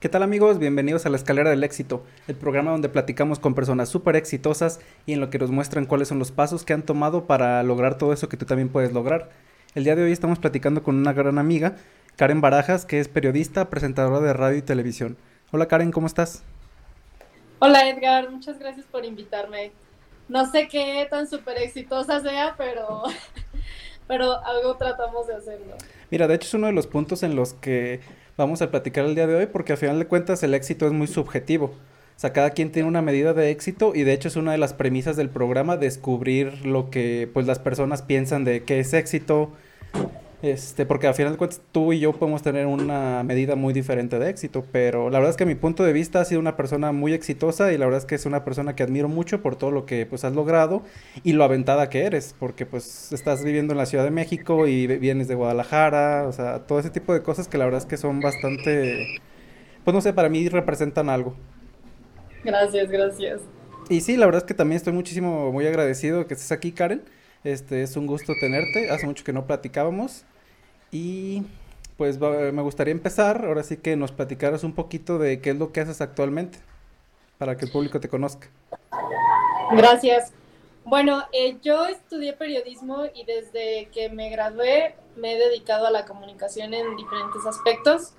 ¿Qué tal amigos? Bienvenidos a la Escalera del Éxito, el programa donde platicamos con personas súper exitosas y en lo que nos muestran cuáles son los pasos que han tomado para lograr todo eso que tú también puedes lograr. El día de hoy estamos platicando con una gran amiga, Karen Barajas, que es periodista, presentadora de radio y televisión. Hola Karen, ¿cómo estás? Hola Edgar, muchas gracias por invitarme. No sé qué tan súper exitosa sea, pero, pero algo tratamos de hacerlo. Mira, de hecho es uno de los puntos en los que vamos a platicar el día de hoy porque al final de cuentas el éxito es muy subjetivo. O sea, cada quien tiene una medida de éxito y de hecho es una de las premisas del programa descubrir lo que pues las personas piensan de qué es éxito, este, porque al final de cuentas tú y yo podemos tener una medida muy diferente de éxito, pero la verdad es que a mi punto de vista has sido una persona muy exitosa y la verdad es que es una persona que admiro mucho por todo lo que pues has logrado y lo aventada que eres, porque pues estás viviendo en la Ciudad de México y vienes de Guadalajara, o sea, todo ese tipo de cosas que la verdad es que son bastante, pues no sé, para mí representan algo. Gracias, gracias. Y sí, la verdad es que también estoy muchísimo, muy agradecido que estés aquí, Karen. Este, es un gusto tenerte. Hace mucho que no platicábamos. Y pues me gustaría empezar, ahora sí que nos platicaras un poquito de qué es lo que haces actualmente, para que el público te conozca. Gracias. Bueno, eh, yo estudié periodismo y desde que me gradué me he dedicado a la comunicación en diferentes aspectos.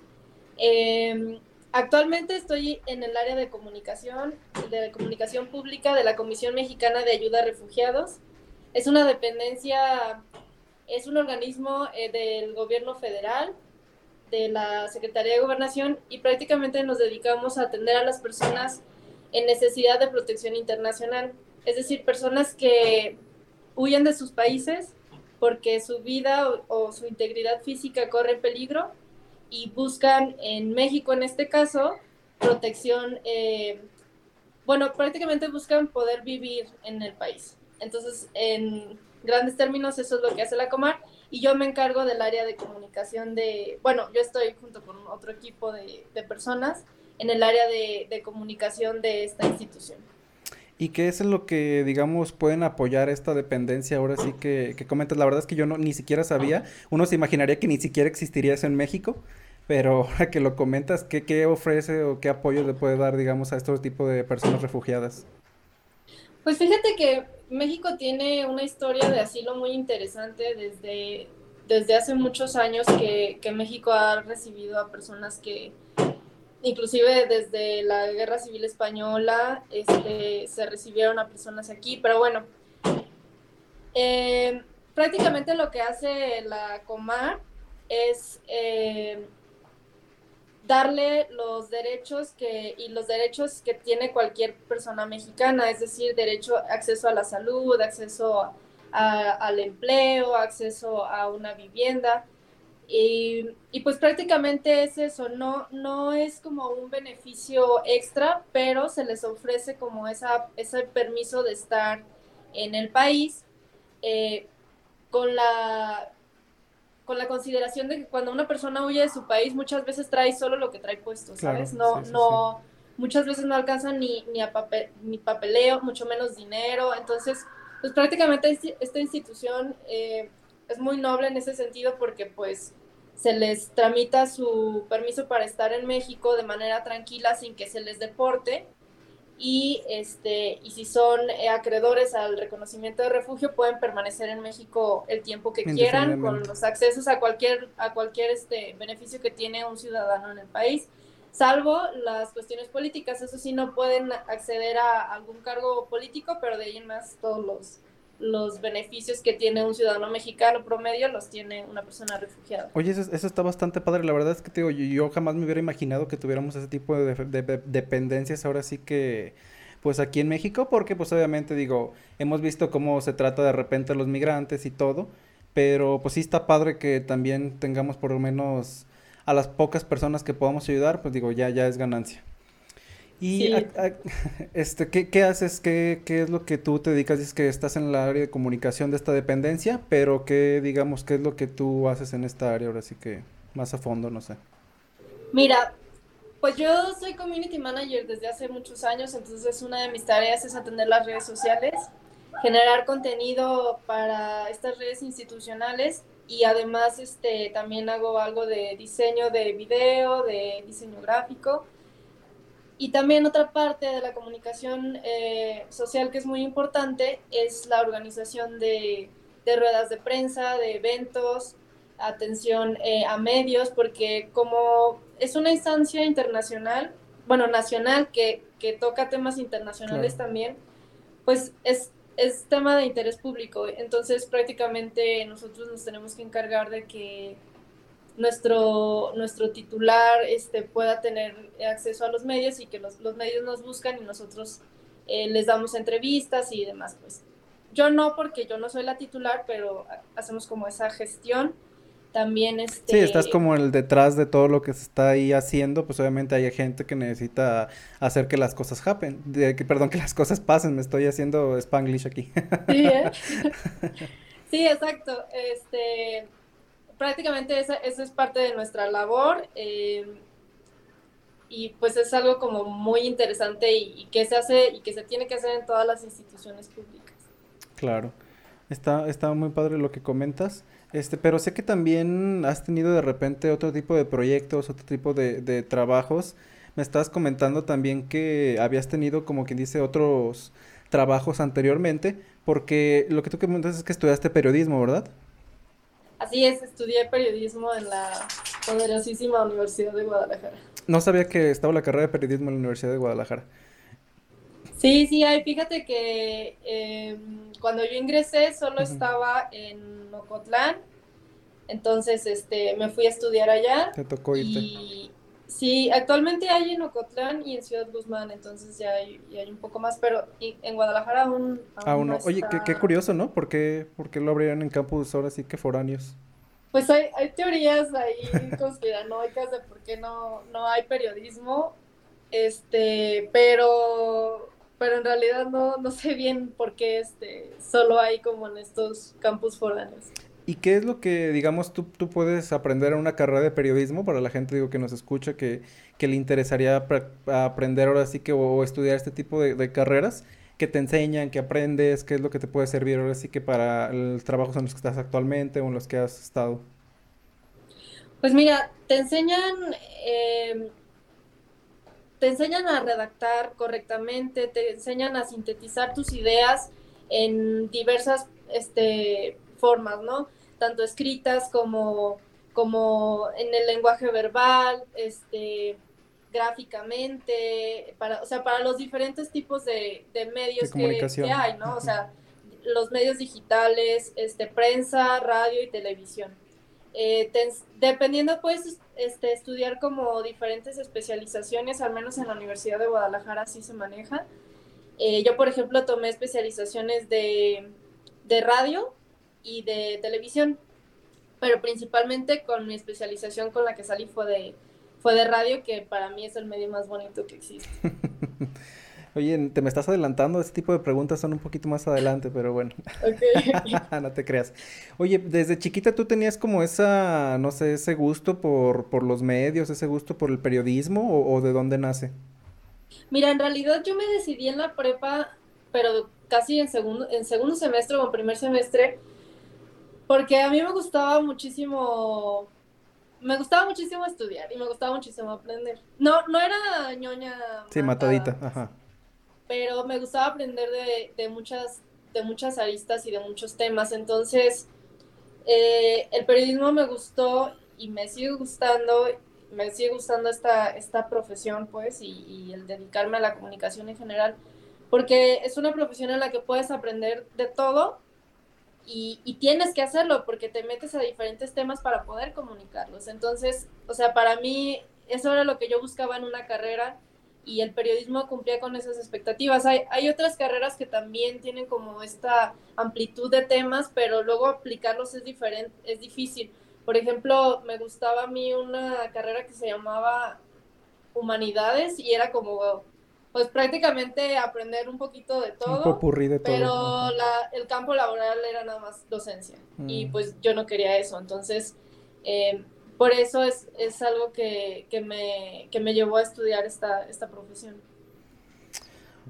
Em, actualmente estoy en el área de comunicación, de comunicación pública de la Comisión Mexicana de Ayuda a Refugiados. Es una dependencia es un organismo eh, del gobierno federal, de la Secretaría de Gobernación, y prácticamente nos dedicamos a atender a las personas en necesidad de protección internacional, es decir, personas que huyen de sus países porque su vida o, su integridad física corre peligro y buscan en México, en este caso, protección, eh, bueno, prácticamente buscan poder vivir en el país. Entonces, en grandes términos, eso es lo que hace la Comar. Y yo me encargo del área de comunicación de, bueno, yo estoy junto con otro equipo de, personas en el área de, comunicación de esta institución. ¿Y qué es lo que, digamos, pueden apoyar esta dependencia ahora sí que, que comentas? La verdad es que yo no, ni siquiera sabía. Uno se imaginaría que ni siquiera existiría eso en México, pero ahora que lo comentas, ¿qué, qué ofrece o qué apoyo le puede dar, digamos, a este tipo de personas refugiadas? Pues fíjate que México tiene una historia de asilo muy interesante desde, desde hace muchos años que, México ha recibido a personas que, inclusive desde la Guerra Civil Española, este, se recibieron a personas aquí, pero bueno, eh, prácticamente lo que hace la Comar es... Eh, darle los derechos que, y los derechos que tiene cualquier persona mexicana, es decir, derecho, acceso a la salud, acceso al empleo, acceso a una vivienda. Y, pues prácticamente es eso, no, no es como un beneficio extra, pero se les ofrece como esa, ese permiso de estar en el país eh, con la con la consideración de que cuando una persona huye de su país muchas veces trae solo lo que trae puesto, ¿sabes? no, no, muchas veces no alcanzan ni, ni, a papel, ni papeleo, mucho menos dinero. Entonces, pues prácticamente esta institución eh, es muy noble en ese sentido porque pues se les tramita su permiso para estar en México de manera tranquila sin que se les deporte y, este, y si son eh, acreedores al reconocimiento de refugio pueden permanecer en México el tiempo que quieran con los accesos a cualquier, a cualquier este, beneficio que tiene un ciudadano en el país, salvo las cuestiones políticas, eso sí no pueden acceder a algún cargo político, pero de ahí en más todos los los beneficios que tiene un ciudadano mexicano promedio los tiene una persona refugiada. Oye, eso, está bastante padre. La verdad es que te digo, yo, jamás me hubiera imaginado que tuviéramos ese tipo de, dependencias ahora sí que pues aquí en México, porque pues obviamente digo, hemos visto cómo se trata de repente a los migrantes y todo, pero pues sí está padre que también tengamos por lo menos a las pocas personas que podamos ayudar, pues digo, ya, ya es ganancia. Y este, ¿qué, haces? ¿Qué, ¿Qué, es lo que tú te dedicas? Dices que estás en la área de comunicación de esta dependencia, pero ¿qué, digamos, qué es lo que tú haces en esta área? Ahora sí que más a fondo, no sé. Mira, pues yo soy community manager desde hace muchos años, entonces una de mis tareas es atender las redes sociales, generar contenido para estas redes institucionales y además este, también hago algo de diseño de video, de diseño gráfico. Y también otra parte de la comunicación eh, social que es muy importante es la organización de, de ruedas de prensa, de eventos, atención eh, a medios, porque como es una instancia internacional, bueno, nacional, que, que toca temas internacionales también, pues es, es tema de interés público. Entonces prácticamente nosotros nos tenemos que encargar de que nuestro, nuestro titular este, pueda tener acceso a los medios y que los, los medios nos buscan y nosotros eh, les damos entrevistas y demás. Pues yo no, porque yo no soy la titular, pero hacemos como esa gestión también este... Sí, estás como el detrás de todo lo que se está ahí haciendo, pues obviamente hay gente que necesita hacer que las cosas happen, de, que, perdón, que las cosas pasen, me estoy haciendo spanglish aquí. Sí, ¿eh? sí, exacto, este, prácticamente esa, eso es parte de nuestra labor, eh, y pues es algo como muy interesante y, y que se hace y que se tiene que hacer en todas las instituciones públicas. Claro, está, está muy padre lo que comentas. Este, pero sé que también has tenido de repente otro tipo de proyectos, otro tipo de, de trabajos. Me estabas comentando también que habías tenido, como quien dice, otros trabajos anteriormente, porque lo que tú comentas es que estudiaste periodismo, ¿verdad? Así es, estudié periodismo en la poderosísima Universidad de Guadalajara. No sabía que estaba la carrera de periodismo en la Universidad de Guadalajara. Sí, sí, hay, fíjate que eh, cuando yo ingresé solo uh -huh. estaba en Ocotlán, entonces este, me fui a estudiar allá. Te tocó irte. Y sí, actualmente hay en Ocotlán y en Ciudad Guzmán, entonces ya hay, ya hay un poco más, pero en Guadalajara aún, aún, aún no. Oye, qué, qué, curioso, ¿no? ¿Por qué, ¿Por qué lo abrieron en campus ahora sí que foráneos? Pues hay, hay teorías ahí conspiranoicas de por qué no, no hay periodismo, este, pero pero en realidad no, no sé bien por qué este, solo hay como en estos campus foráneos. ¿Y qué es lo que, digamos, tú, tú puedes aprender en una carrera de periodismo para la gente digo, que nos escucha, que, que le interesaría aprender ahora sí que o, estudiar este tipo de, carreras? que te enseñan, que aprendes, qué es lo que te puede servir ahora sí que para los trabajos en los que estás actualmente o en los que has estado. Pues mira, te enseñan eh, te enseñan a redactar correctamente, te enseñan a sintetizar tus ideas en diversas este, formas, ¿no? Tanto escritas como, como en el lenguaje verbal, este, gráficamente, para, o sea, para los diferentes tipos de, de medios de que, que, hay, ¿no? O sea, los medios digitales, este, prensa, radio y televisión. Eh, te, dependiendo, puedes este, estudiar como diferentes especializaciones, al menos en la Universidad de Guadalajara así se maneja. Eh, yo, por ejemplo, tomé especializaciones de, de radio y de televisión, pero principalmente con mi especialización con la que salí fue de, fue de radio, que para mí es el medio más bonito que existe. Oye, te me estás adelantando, este tipo de preguntas son un poquito más adelante, pero bueno. Okay. no te creas. Oye, desde chiquita tú tenías como esa, no sé, ese gusto por, por los medios, ese gusto por el periodismo, o, o, de dónde nace? Mira, en realidad yo me decidí en la prepa, pero casi en segundo, en segundo semestre o en primer semestre, porque a mí me gustaba muchísimo me gustaba muchísimo estudiar y me gustaba muchísimo aprender. No, no era ñoña. Sí, matadita, ajá pero me gustaba aprender de, de, muchas, de muchas aristas y de muchos temas. Entonces, eh, el periodismo me gustó y me sigue gustando, me sigue gustando esta, esta profesión, pues, y, y el dedicarme a la comunicación en general, porque es una profesión en la que puedes aprender de todo y, y, tienes que hacerlo porque te metes a diferentes temas para poder comunicarlos. Entonces, o sea, para mí eso era lo que yo buscaba en una carrera y el periodismo cumplía con esas expectativas. Hay, hay otras carreras que también tienen como esta amplitud de temas, pero luego aplicarlos es diferente, es difícil. Por ejemplo, me gustaba a mí una carrera que se llamaba Humanidades y era como, pues prácticamente aprender un poquito de todo, un de todo. pero la, el campo laboral era nada más docencia mm. y pues yo no quería eso. Entonces, eh, por eso es, es algo que, que, me, que, me, llevó a estudiar esta, esta profesión.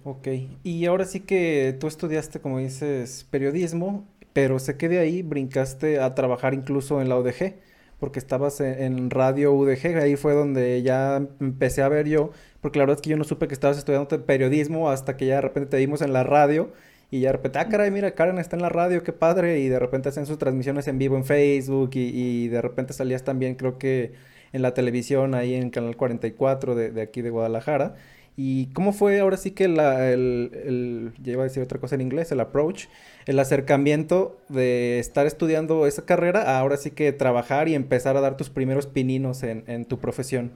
Ok, y ahora sí que tú estudiaste, como dices, periodismo, pero sé que de ahí brincaste a trabajar incluso en la UDG, porque estabas en, radio UDG, ahí fue donde ya empecé a ver yo, porque la verdad es que yo no supe que estabas estudiando periodismo hasta que ya de repente te vimos en la radio y ya de repente, ah, caray, mira, Karen está en la radio, qué padre. Y de repente hacen sus transmisiones en vivo en Facebook y, y de repente salías también, creo que en la televisión, ahí en Canal 44 de, de aquí de Guadalajara. ¿Y cómo fue ahora sí que la, el, el, ya iba a decir otra cosa en inglés, el approach, el acercamiento de estar estudiando esa carrera a ahora sí que trabajar y empezar a dar tus primeros pininos en, en tu profesión?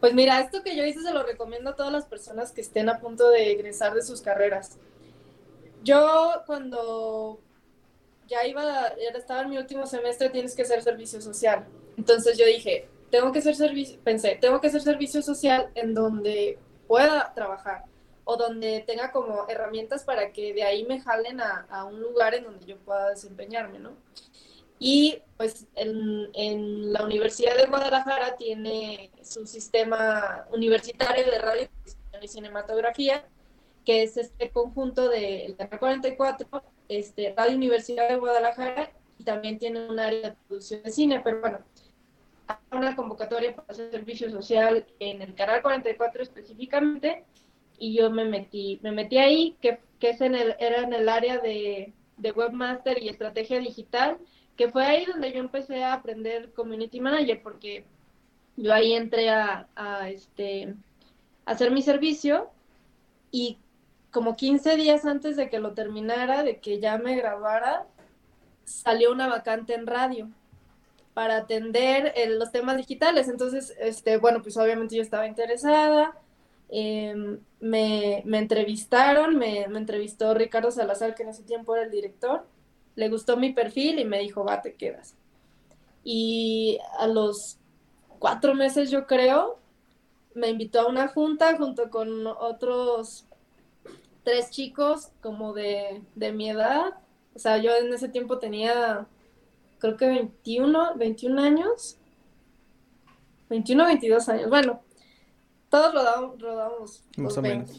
Pues mira, esto que yo hice se lo recomiendo a todas las personas que estén a punto de egresar de sus carreras. Yo cuando ya iba, ya estaba en mi último semestre, tienes que hacer servicio social. Entonces yo dije, tengo que hacer servicio, pensé, tengo que hacer servicio social en donde pueda trabajar o donde tenga como herramientas para que de ahí me jalen a, a un lugar en donde yo pueda desempeñarme, ¿no? Y pues en, en, la Universidad de Guadalajara tiene su sistema universitario de radio y cinematografía que es este conjunto de 44, este, Radio Universidad de Guadalajara, y también tiene un área de producción de cine, pero bueno, hay una convocatoria para hacer servicio social en el Canal 44 específicamente, y yo me metí, me metí ahí, que, que es en el, era en el área de, de webmaster y estrategia digital, que fue ahí donde yo empecé a aprender community manager, porque yo ahí entré a, a este, a hacer mi servicio y como 15 días antes de que lo terminara, de que ya me grabara, salió una vacante en radio para atender los temas digitales. Entonces, este, bueno, pues obviamente yo estaba interesada. Eh, me, me, entrevistaron, me, me, entrevistó Ricardo Salazar, que en ese tiempo era el director. Le gustó mi perfil y me dijo, va, te quedas. Y a los cuatro meses, yo creo, me invitó a una junta junto con otros tres chicos como de, de mi edad. O sea, yo en ese tiempo tenía, creo que 21, 21 años. 21, 22 años. Bueno, todos rodamos, rodamos Más o menos.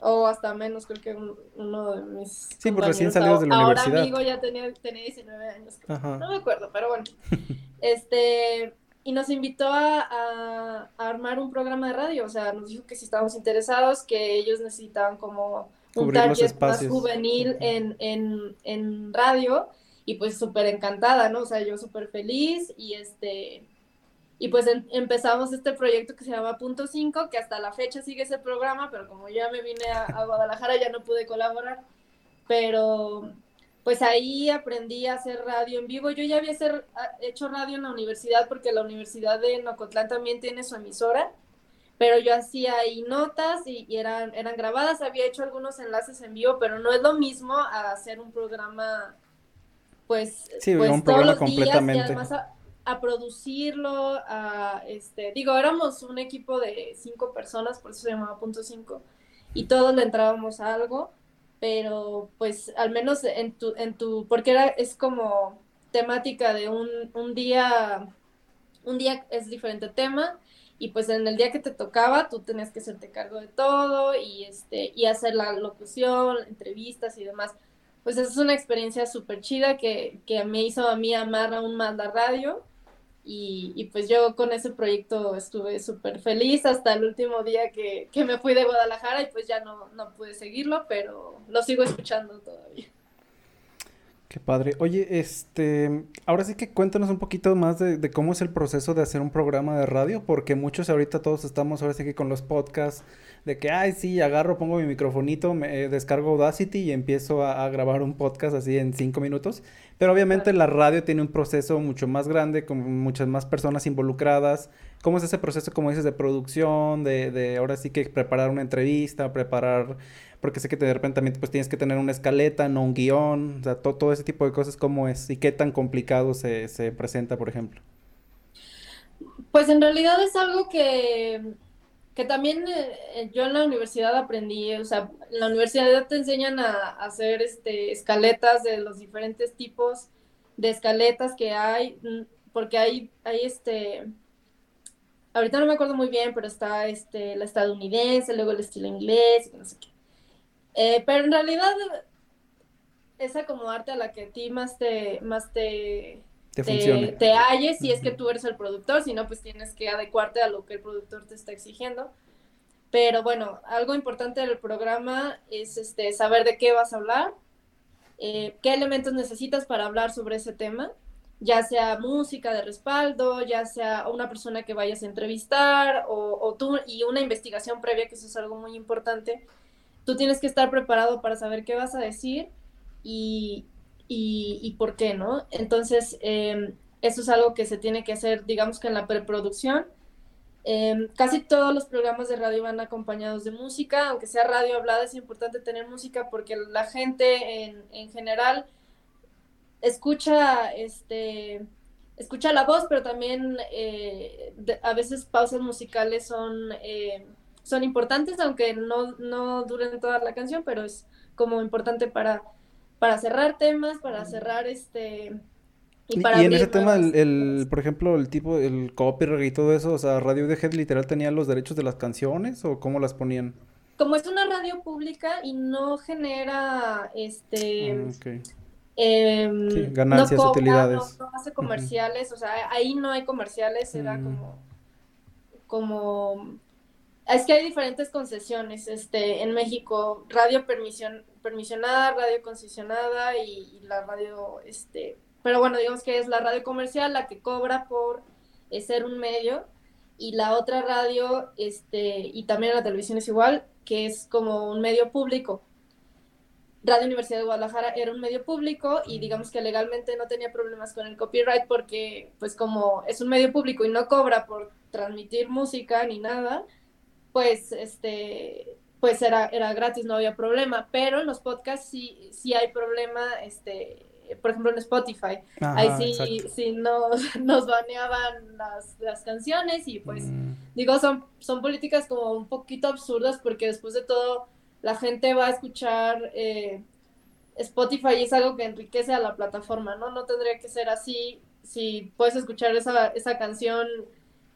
O hasta menos, creo que uno de mis. Sí, pues recién salidos de la ahora universidad. amigo ya tenía, tenía 19 años. Ajá. No me acuerdo, pero bueno. este y nos invitó a, a, a, armar un programa de radio, o sea, nos dijo que si estábamos interesados, que ellos necesitaban como un Cubrir target más juvenil en, en, en radio, y pues súper encantada, ¿no? O sea, yo súper feliz, y este, y pues en, empezamos este proyecto que se llama Punto 5, que hasta la fecha sigue ese programa, pero como ya me vine a, a Guadalajara ya no pude colaborar, pero pues ahí aprendí a hacer radio en vivo. Yo ya había hecho radio en la universidad porque la Universidad de Nocotlán también tiene su emisora, pero yo hacía ahí notas y, y, eran, eran grabadas, había hecho algunos enlaces en vivo, pero no es lo mismo a hacer un programa, pues, sí, pues un todos los días completamente. y además a, a, producirlo, a, este, digo, éramos un equipo de cinco personas, por eso se llamaba Punto Cinco, y todos le entrábamos a algo pero pues al menos en tu, en tu, porque era, es como temática de un, un día, un día es diferente tema, y pues en el día que te tocaba tú tenías que hacerte cargo de todo y este, y hacer la locución, entrevistas y demás. Pues es una experiencia súper chida que, que me hizo a mí amar aún más la radio. Y, y, pues yo con ese proyecto estuve súper feliz hasta el último día que, que, me fui de Guadalajara y pues ya no, no pude seguirlo, pero lo sigo escuchando todavía. Qué padre. Oye, este, ahora sí que cuéntanos un poquito más de, cómo es el proceso de hacer un programa de radio, porque muchos ahorita todos estamos ahora sí que con los podcasts, de que, ay, sí, agarro, pongo mi microfonito, me eh, descargo Audacity y empiezo a, a, grabar un podcast así en cinco minutos. Pero obviamente la radio tiene un proceso mucho más grande, con muchas más personas involucradas. ¿Cómo es ese proceso, como dices, de producción, de, de ahora sí que preparar una entrevista, preparar, porque sé que de repente también pues tienes que tener una escaleta, no un guion, o sea, todo, todo ese tipo de cosas, ¿cómo es? ¿Y qué tan complicado se, se presenta, por ejemplo? Pues en realidad es algo que que también eh, yo en la universidad aprendí, o sea, en la universidad te enseñan a, a, hacer este, escaletas de los diferentes tipos de escaletas que hay, mm, porque hay, hay este, ahorita no me acuerdo muy bien, pero está este, la estadounidense, luego el estilo inglés, no sé qué. Eh, pero en realidad es acomodarte a la que a ti más te, más te, Te funcione. te halles si es que tú eres el productor, si no, pues tienes que adecuarte a lo que el productor te está exigiendo. Pero bueno, algo importante del programa es este, saber de qué vas a hablar, eh, qué elementos necesitas para hablar sobre ese tema, ya sea música de respaldo, ya sea una persona que vayas a entrevistar o, o tú y una investigación previa, que eso es algo muy importante. Tú tienes que estar preparado para saber qué vas a decir y, y, y por qué, ¿no? Entonces, eh, eso es algo que se tiene que hacer, digamos que en la preproducción. Eh, casi todos los programas de radio van acompañados de música, aunque sea radio hablada, es importante tener música porque la gente en, en general escucha, este, escucha la voz, pero también eh, de- a veces pausas musicales son, eh, son importantes, aunque no, no duren toda la canción, pero es como importante para, para cerrar temas, para cerrar este... Y, para y en ese tema, el, el, por ejemplo, el tipo, el copyright y todo eso, o sea, Radiohead literal tenía los derechos de las canciones o cómo las ponían. como es una radio pública y no genera este Ah, em, Sí, ganancias, no cobra, utilidades. no, no hace comerciales, o sea, ahí no hay comerciales, se da Mm. como como es que hay diferentes concesiones, este, en México, radio permisión, permisionada, radio concesionada y, y la radio, este, pero bueno, digamos que es la radio comercial la que cobra por eh, ser un medio y la otra radio, este, y también la televisión es igual, que es como un medio público. Radio Universidad de Guadalajara era un medio público y digamos que legalmente no tenía problemas con el copyright porque pues como es un medio público y no cobra por transmitir música ni nada, pues este pues era, era gratis, no había problema, pero en los podcasts sí, sí hay problema, este, por ejemplo en Spotify, ahí sí, sí nos, nos baneaban las, las canciones y pues Mm, Digo, son, son políticas como un poquito absurdas porque después de todo la gente va a escuchar eh, Spotify y es algo que enriquece a la plataforma, ¿no? No tendría que ser así si puedes escuchar esa, esa canción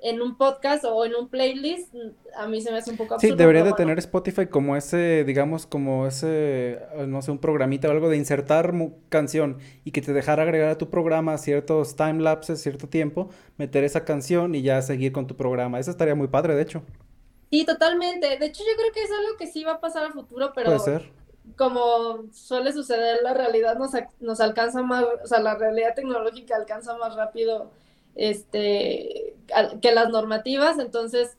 en un podcast o en un playlist, a mí se me hace un poco Sí, absurdo, debería pero de bueno. tener Spotify como ese, digamos, como ese, no sé, un programita o algo de insertar canción y que te dejara agregar a tu programa ciertos time lapses, cierto tiempo, meter esa canción y ya seguir con tu programa. Eso estaría muy padre, de hecho. Sí, totalmente. De hecho, yo creo que es algo que sí va a pasar a futuro, Puede pero ser. como suele suceder, la realidad nos, nos alcanza más, o sea, la realidad tecnológica alcanza más rápido este, que las normativas, entonces,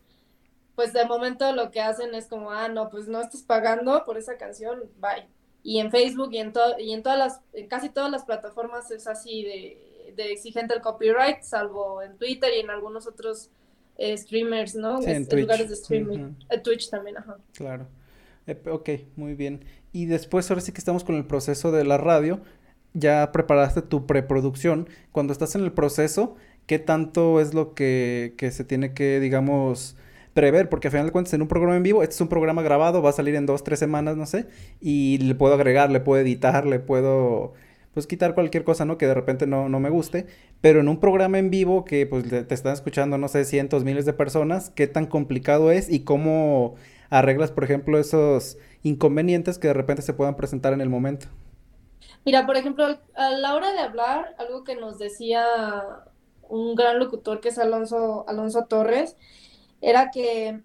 pues de momento lo que hacen es como, ah, no, pues no estás pagando por esa canción, bye. Y en Facebook y en, to- y en todas las, en casi todas las plataformas es así de, de exigente el copyright, salvo en Twitter y en algunos otros eh, streamers, ¿no? Sí, en Es- lugares de streaming. Eh, Twitch también, ajá. Claro. Eh, ok, muy bien. Y después, ahora sí que estamos con el proceso de la radio. Ya preparaste tu preproducción. Cuando estás en el proceso, ¿qué tanto es lo que, que se tiene que, digamos, prever? Porque al final de cuentas, en un programa en vivo, este es un programa grabado, va a salir en dos, tres semanas, no sé, y le puedo agregar, le puedo editar, le puedo, pues, quitar cualquier cosa, ¿no? Que de repente no, no me guste. Pero en un programa en vivo que, pues, le- te están escuchando, no sé, cientos, miles de personas, ¿qué tan complicado es y cómo arreglas, por ejemplo, esos inconvenientes que de repente se puedan presentar en el momento? Mira, por ejemplo, a la hora de hablar, algo que nos decía un gran locutor que es Alonso, Alonso Torres, era que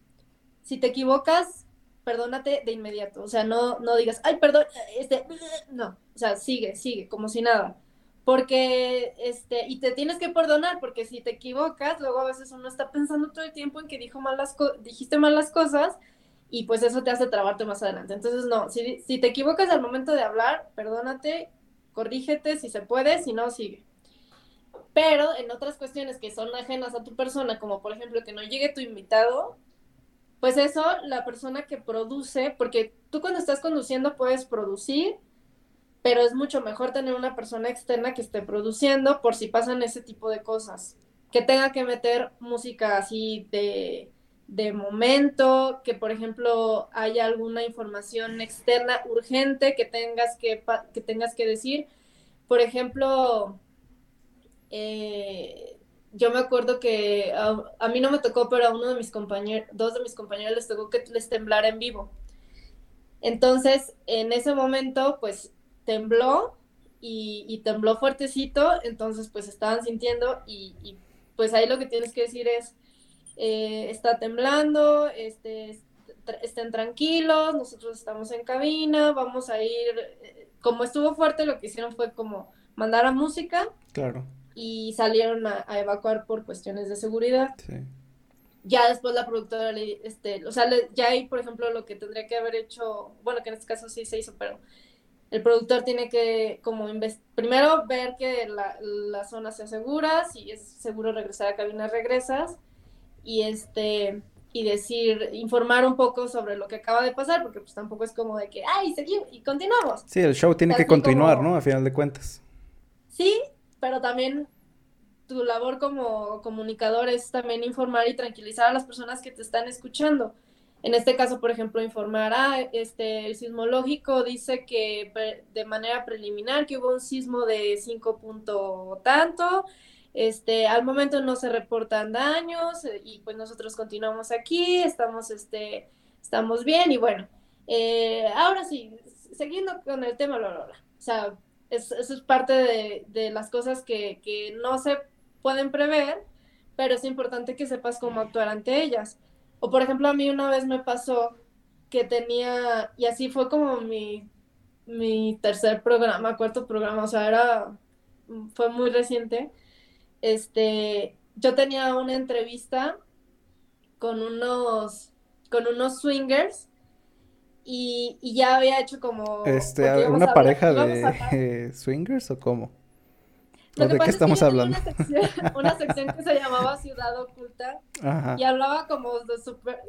si te equivocas, perdónate de inmediato. O sea, no, no digas, ay, perdón, este, no. O sea, sigue, sigue, como si nada. Porque, este, y te tienes que perdonar, porque si te equivocas, luego a veces uno está pensando todo el tiempo en que dijo malas dijiste malas cosas y pues eso te hace trabarte más adelante. Entonces, no, si, si te equivocas al momento de hablar, perdónate, corrígete si se puede, si no, sigue. Pero en otras cuestiones que son ajenas a tu persona, como por ejemplo que no llegue tu invitado, pues eso la persona que produce, porque tú cuando estás conduciendo puedes producir, pero es mucho mejor tener una persona externa que esté produciendo por si pasan ese tipo de cosas. Que tenga que meter música así de, de momento, que por ejemplo haya alguna información externa urgente que tengas que, que, tengas que decir. Por ejemplo, eh, yo me acuerdo que a, a, mí no me tocó, pero a uno de mis compañeros, dos de mis compañeros les tocó que les temblara en vivo. Entonces, en ese momento, pues tembló y, tembló fuertecito, entonces pues estaban sintiendo y, pues ahí lo que tienes que decir es, eh, está temblando, este, estén tranquilos, nosotros estamos en cabina, vamos a ir, eh, como estuvo fuerte lo que hicieron fue como mandar a música. Claro. Y salieron a, evacuar por cuestiones de seguridad. Sí. Ya después la productora, este, o sea, ya hay, por ejemplo, lo que tendría que haber hecho, bueno, que en este caso sí se hizo, pero el productor tiene que como primero ver que la, la, zona sea segura, si es seguro regresar a cabina, regresas, y este y decir, informar un poco sobre lo que acaba de pasar, porque pues tampoco es como de que, ay, seguimos y continuamos. Sí, el show tiene que continuar, ¿no? A final de cuentas. Sí, pero también tu labor como comunicador es también informar y tranquilizar a las personas que te están escuchando. En este caso, por ejemplo, informar, ah, este, el sismológico dice que de manera preliminar que hubo un sismo de 5 punto tanto, este, al momento no se reportan daños eh, y pues nosotros continuamos aquí, estamos, este, estamos bien y bueno, eh, ahora sí, siguiendo con el tema, sea, eso es parte de, de las cosas que, que no se pueden prever, pero es importante que sepas cómo actuar ante ellas. O por ejemplo, a mí una vez me pasó que tenía, y así fue como mi, mi tercer programa, cuarto programa, o sea, era, fue muy reciente. Este, yo tenía una entrevista con unos, con unos swingers y, y ya había hecho como... Este, ¿una pareja de swingers o cómo? ¿De qué estamos hablando? Una sección, que se llamaba Ciudad Oculta y hablaba como de,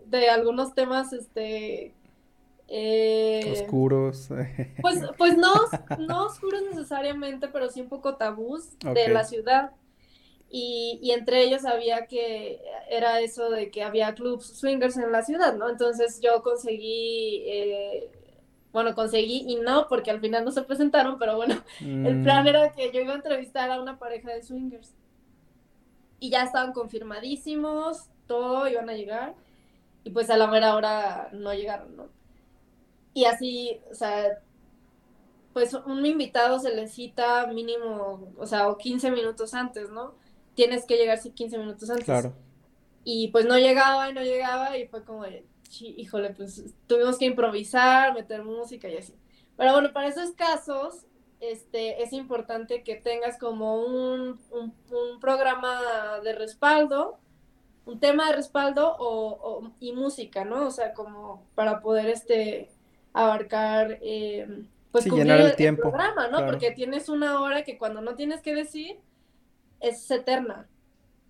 de algunos temas, este... Eh, oscuros. Pues, pues no, no oscuros necesariamente, pero sí un poco tabús de la ciudad. Y, y, entre ellos había que, era eso de que había clubs swingers en la ciudad, ¿no? Entonces yo conseguí eh, bueno, conseguí y no, porque al final no se presentaron, pero bueno, el plan mm. era que yo iba a entrevistar a una pareja de swingers. Y ya estaban confirmadísimos, todo, iban a llegar. Y pues a la mera hora no llegaron, ¿no? Y así, o sea, pues un invitado se le cita mínimo, o sea, o 15 minutos antes, ¿no? Tienes que llegar 15 minutos antes. Claro. Y pues no llegaba y no llegaba y fue como, híjole, pues tuvimos que improvisar, meter música y así. Pero bueno, para esos casos, este, es importante que tengas como un, un, programa de respaldo, un tema de respaldo o, y música, ¿no? O sea, como para poder este, abarcar, eh, pues llenar el, tiempo. programa, ¿no? Porque tienes una hora que cuando no tienes que decir, es eterna.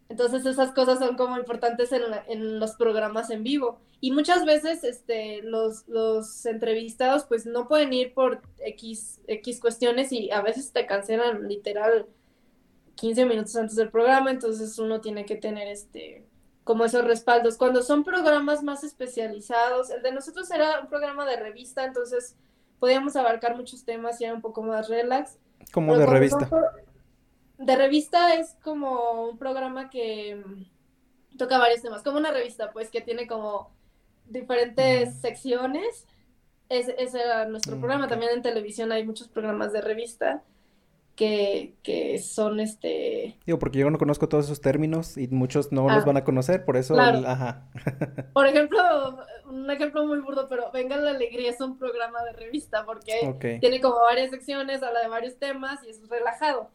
Entonces esas cosas son como importantes en, en, los programas en vivo. Y muchas veces este, los, los entrevistados pues no pueden ir por X, X cuestiones y a veces te cancelan literal 15 minutos antes del programa, entonces uno tiene que tener este como esos respaldos. Cuando son programas más especializados, el de nosotros era un programa de revista, entonces podíamos abarcar muchos temas y era un poco más relax. Como de revista de revista es como un programa que mm, toca varios temas, como una revista, pues, que tiene como diferentes mm. secciones. ese era nuestro mm, programa. También en televisión hay muchos programas de revista que, que, son este... Digo, porque yo no conozco todos esos términos y muchos no los ah. van a conocer, por eso... Ajá. por ejemplo, un ejemplo muy burdo, pero Venga la Alegría es un programa de revista porque tiene como varias secciones, habla de varios temas y es relajado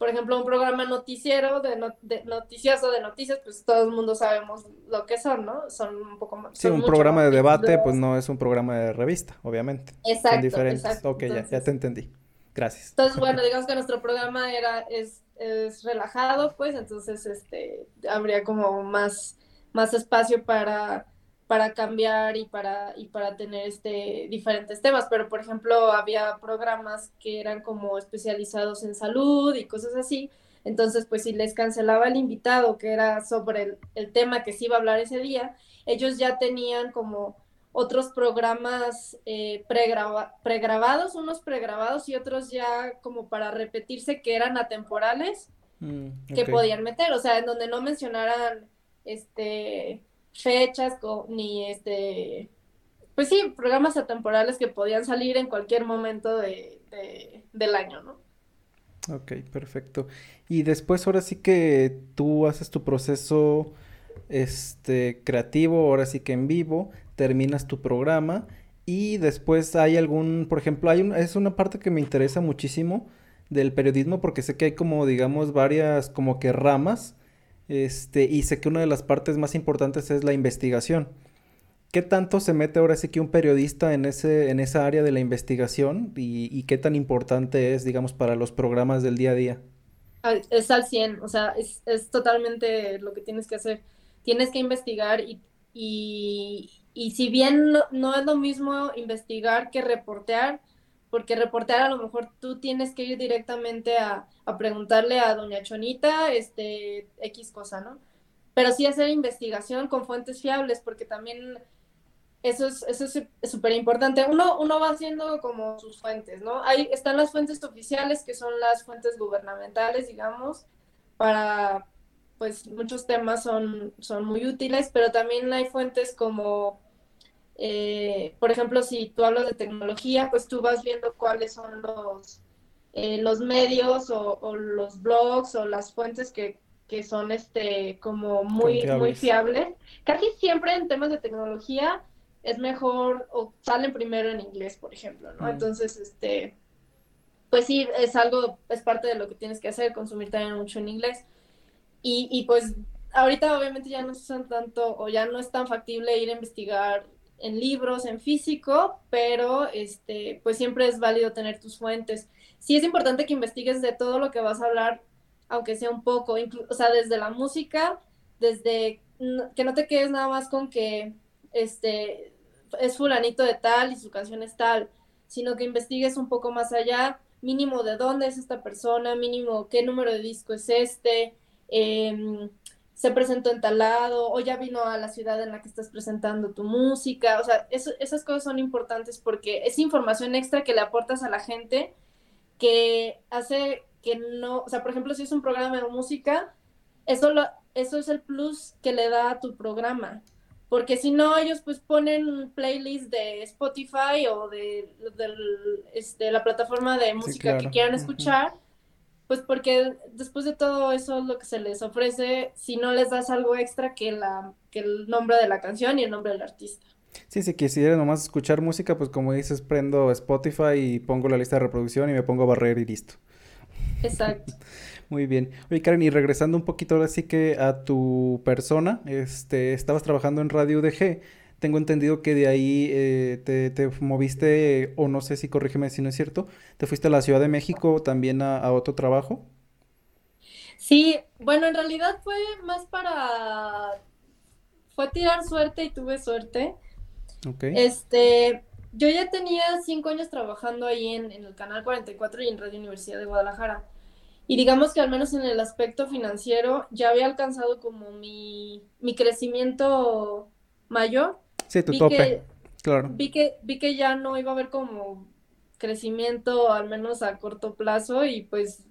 por ejemplo, un programa noticiero, de, de noticioso de noticias, pues todo el mundo sabemos lo que son, ¿no? Son un poco más... Sí, un programa de debate, pues no es un programa de revista, obviamente. Exacto. Son diferentes. Ok, ya, ya te entendí. Gracias. Entonces, bueno, digamos que nuestro programa era, es, es relajado, pues, entonces, este, habría como más, más espacio para para cambiar y para, y para tener este, diferentes temas, pero por ejemplo había programas que eran como especializados en salud y cosas así, entonces pues si les cancelaba el invitado que era sobre el, tema que se iba a hablar ese día, ellos ya tenían como otros programas eh, pregrabados, unos pregrabados y otros ya como para repetirse que eran atemporales mm, que podían meter, o sea, en donde no mencionaran este fechas ni este pues sí, programas atemporales que podían salir en cualquier momento de, del año, ¿no? Ok, perfecto. Y después ahora sí que tú haces tu proceso este creativo, ahora sí que en vivo, terminas tu programa y después hay algún, por ejemplo, hay un, es una parte que me interesa muchísimo del periodismo porque sé que hay como digamos varias como que ramas este y sé que una de las partes más importantes es la investigación. ¿Qué tanto se mete ahora sí que un periodista en ese en esa área de la investigación y, y qué tan importante es digamos para los programas del día a día? Es al 100, o sea, es, totalmente lo que tienes que hacer. Tienes que investigar y, y, y si bien no, no, es lo mismo investigar que reportear, porque reportear a lo mejor tú tienes que ir directamente a, a preguntarle a doña Chonita, este, X cosa, ¿no? Pero sí hacer investigación con fuentes fiables, porque también eso es eso es súper importante. Uno, uno va haciendo como sus fuentes, ¿no? Ahí están las fuentes oficiales, que son las fuentes gubernamentales, digamos, para, pues muchos temas son, son muy útiles, pero también hay fuentes como, eh, por ejemplo, si tú hablas de tecnología, pues tú vas viendo cuáles son los, eh, los medios o, o, los blogs o las fuentes que, que son este como muy, muy fiables. Casi siempre en temas de tecnología es mejor o salen primero en inglés, por ejemplo, ¿no? Mm. Entonces, este, pues sí, es algo, es parte de lo que tienes que hacer, consumir también mucho en inglés. Y, y pues ahorita obviamente ya no se usan tanto o ya no es tan factible ir a investigar en libros, en físico, pero este, pues siempre es válido tener tus fuentes. Sí es importante que investigues de todo lo que vas a hablar, aunque sea un poco, o sea, desde la música, desde que no te quedes nada más con que este, es fulanito de tal y su canción es tal, sino que investigues un poco más allá, mínimo de dónde es esta persona, mínimo qué número de disco es este, eh, se presentó en tal lado, o ya vino a la ciudad en la que estás presentando tu música, o sea, eso, esas cosas son importantes porque es información extra que le aportas a la gente que hace que no, o sea, por ejemplo, si es un programa de música, eso, lo, eso es el plus que le da a tu programa porque si no ellos pues ponen playlist de Spotify o de, de, este, la plataforma de música sí, claro. que quieran escuchar, uh -huh. Pues porque después de todo eso es lo que se les ofrece, si no les das algo extra que, la, que el nombre de la canción y el nombre del artista. Sí, si quisiera nomás escuchar música, pues como dices, prendo Spotify y pongo la lista de reproducción y me pongo a barrer y listo. Exacto. Muy bien. Oye, Karen, y regresando un poquito ahora sí que a tu persona, este, estabas trabajando en Radio UDG. Tengo entendido que de ahí eh, te, te, moviste, o no sé si corrígeme si no es cierto, te fuiste a la Ciudad de México también a, a otro trabajo. Sí, bueno, en realidad fue más para... Fue tirar suerte y tuve suerte. Okay. Este, yo ya tenía cinco años trabajando ahí en, en el Canal 44 y en Radio Universidad de Guadalajara. Y digamos que al menos en el aspecto financiero ya había alcanzado como mi, mi crecimiento mayor. Sí, tu vi tope. Que, claro. Vi que, vi que ya no iba a haber como crecimiento, al menos a corto plazo, y pues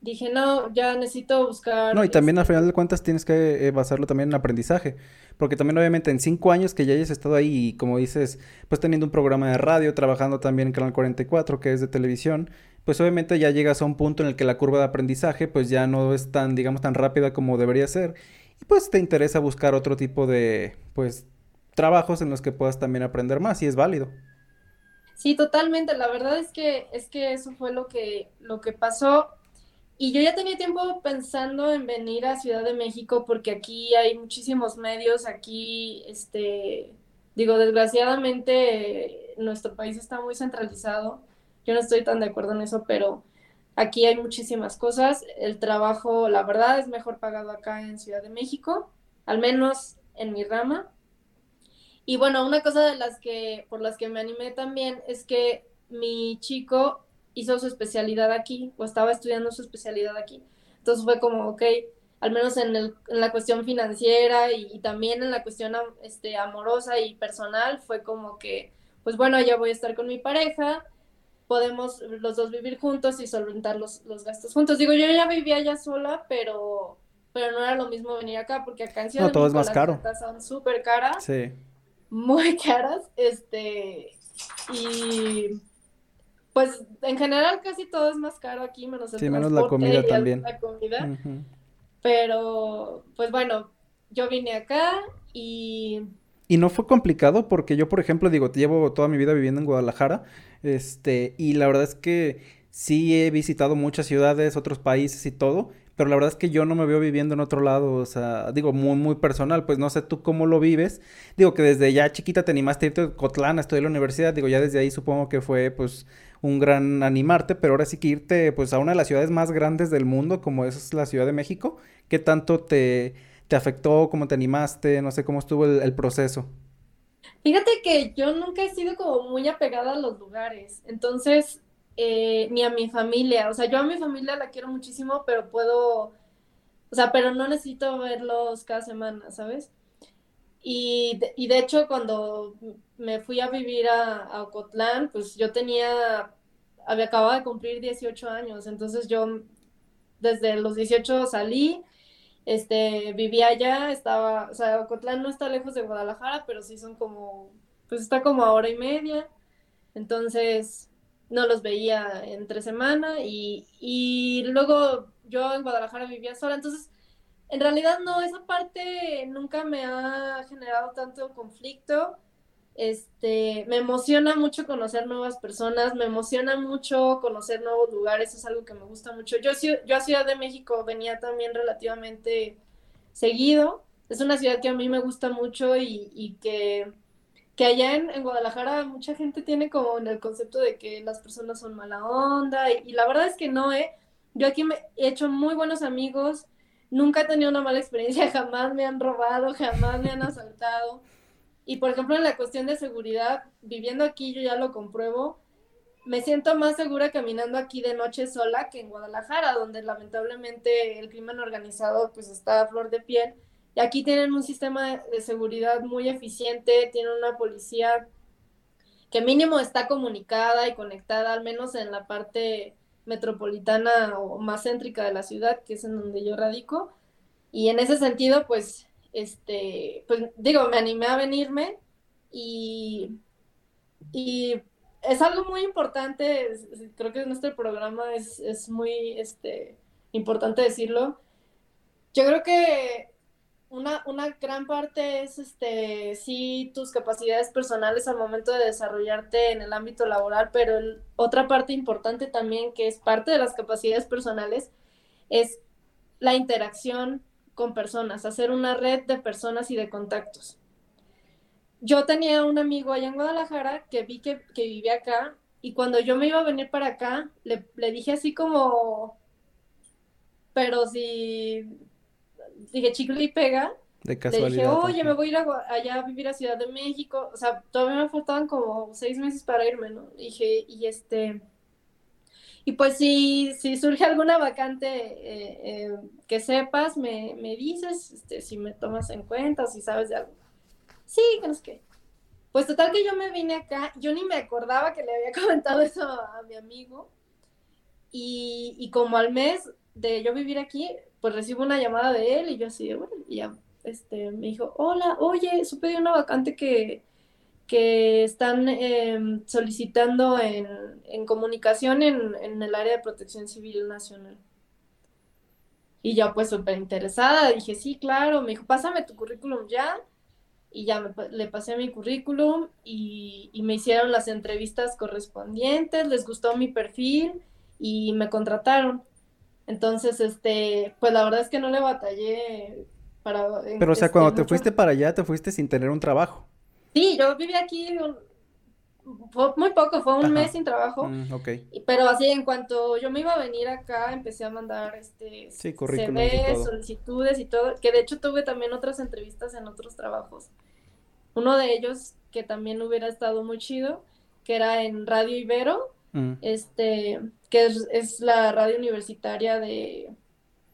dije, no, ya necesito buscar... No, y también este... al final de cuentas tienes que eh, basarlo también en aprendizaje, porque también obviamente en cinco años que ya hayas estado ahí, y como dices, pues teniendo un programa de radio, trabajando también en Canal 44, que es de televisión, pues obviamente ya llegas a un punto en el que la curva de aprendizaje pues ya no es tan, digamos, tan rápida como debería ser, y pues te interesa buscar otro tipo de, pues, trabajos en los que puedas también aprender más, y es válido. Sí, totalmente. La verdad es que es que eso fue lo que lo que pasó y yo ya tenía tiempo pensando en venir a Ciudad de México porque aquí hay muchísimos medios, aquí, este, digo, desgraciadamente nuestro país está muy centralizado. Yo no estoy tan de acuerdo en eso, pero aquí hay muchísimas cosas. El trabajo, la verdad, es mejor pagado acá en Ciudad de México, al menos en mi rama. Y bueno, una cosa de las que, por las que me animé también es que mi chico hizo su especialidad aquí o estaba estudiando su especialidad aquí. Entonces fue como, ok, al menos en, el, en la cuestión financiera y, y, también en la cuestión este, amorosa y personal, fue como que, pues bueno, ya voy a estar con mi pareja, podemos los dos vivir juntos y solventar los, los gastos juntos. Digo, yo ya vivía ya sola, pero, pero no era lo mismo venir acá, porque acá en Ciudad no, de todo México es más las caro. son súper caras. Sí. Muy caras, este, y pues en general casi todo es más caro aquí, menos el Sí, menos la comida y también. la comida. Pero, pues bueno, yo vine acá y Y no fue complicado porque yo, por ejemplo, digo, llevo toda mi vida viviendo en Guadalajara, este, y la verdad es que sí he visitado muchas ciudades, otros países y todo, pero la verdad es que yo no me veo viviendo en otro lado, o sea, digo, muy, muy personal, pues no sé tú cómo lo vives. Digo que desde ya chiquita te animaste a irte a Cotlán a estudiar la universidad, digo, ya desde ahí supongo que fue, pues, un gran animarte, pero ahora sí que irte, pues, a una de las ciudades más grandes del mundo, como es la Ciudad de México, ¿qué tanto te, te afectó, cómo te animaste, no sé cómo estuvo el, el proceso? fíjate que yo nunca he sido como muy apegada a los lugares, entonces, eh, ni a mi familia, o sea, yo a mi familia la quiero muchísimo, pero puedo, o sea, pero no necesito verlos cada semana, ¿sabes? Y de, y de hecho, cuando me fui a vivir a, Ocotlán, pues yo tenía, había acabado de cumplir 18 años, entonces yo desde los 18 salí, este, vivía allá, estaba, o sea, Ocotlán no está lejos de Guadalajara, pero sí son como, pues está como a hora y media, entonces no los veía entre semana y, y luego yo en Guadalajara vivía sola, entonces en realidad no, esa parte nunca me ha generado tanto conflicto. Este, me emociona mucho conocer nuevas personas, me emociona mucho conocer nuevos lugares, es algo que me gusta mucho. Yo, yo a Ciudad de México venía también relativamente seguido. Es una ciudad que a mí me gusta mucho y, y que, que allá en, en Guadalajara mucha gente tiene como el concepto de que las personas son mala onda y, y la verdad es que no, ¿eh? Yo aquí me he hecho muy buenos amigos, nunca he tenido una mala experiencia, jamás me han robado, jamás me han asaltado. Y por ejemplo, en la cuestión de seguridad, viviendo aquí yo ya lo compruebo, me siento más segura caminando aquí de noche sola que en Guadalajara, donde lamentablemente el crimen organizado pues está a flor de piel. Y aquí tienen un sistema de seguridad muy eficiente, tienen una policía que mínimo está comunicada y conectada, al menos en la parte metropolitana o más céntrica de la ciudad, que es en donde yo radico. Y en ese sentido, pues, este, pues digo, me animé a venirme y, y es algo muy importante, creo que en este programa es, es muy este, importante decirlo. Yo creo que una, una gran parte es este, sí tus capacidades personales al momento de desarrollarte en el ámbito laboral, pero otra parte importante también que es parte de las capacidades personales es la interacción con personas, hacer una red de personas y de contactos. Yo tenía un amigo allá en Guadalajara que vi que, que vivía acá y cuando yo me iba a venir para acá, le, le dije así como, pero si, dije chicle y pega, De le dije, casualidad. oye, me voy a ir a allá a vivir a Ciudad de México, o sea, todavía me faltaban como seis meses para irme, ¿no? Dije, y este, y pues si, si surge alguna vacante eh, eh, que sepas, me, me dices, este, si me tomas en cuenta, si sabes de algo. Sí, que no sé qué. Pues total que yo me vine acá, yo ni me acordaba que le había comentado eso a, a mi amigo. Y, y como al mes de yo vivir aquí, pues recibo una llamada de él y yo así bueno, y ya, este, me dijo, hola, oye, supe de una vacante que, que están em, solicitando en, en comunicación en, en el área de protección civil nacional. Y yo pues súper interesada, dije, sí, claro, me dijo, pásame tu currículum ya. Y ya me le pasé mi currículum y me hicieron las entrevistas correspondientes, les gustó mi perfil y me contrataron. Entonces, este, pues la verdad es que no le batallé para, Pero, o sea, este, cuando te fuiste para allá, te fuiste sin tener un trabajo. Sí, yo viví aquí un- fue muy poco, fue un Ajá. mes sin trabajo. Mm, ok. Y- Pero así, en cuanto yo me iba a venir acá, empecé a mandar este Sí, y CVs, solicitudes y todo, que de hecho tuve también otras entrevistas en otros trabajos. Uno de ellos, que también hubiera estado muy chido, que era en Radio Ibero, Mm. este, que es, es la radio universitaria de,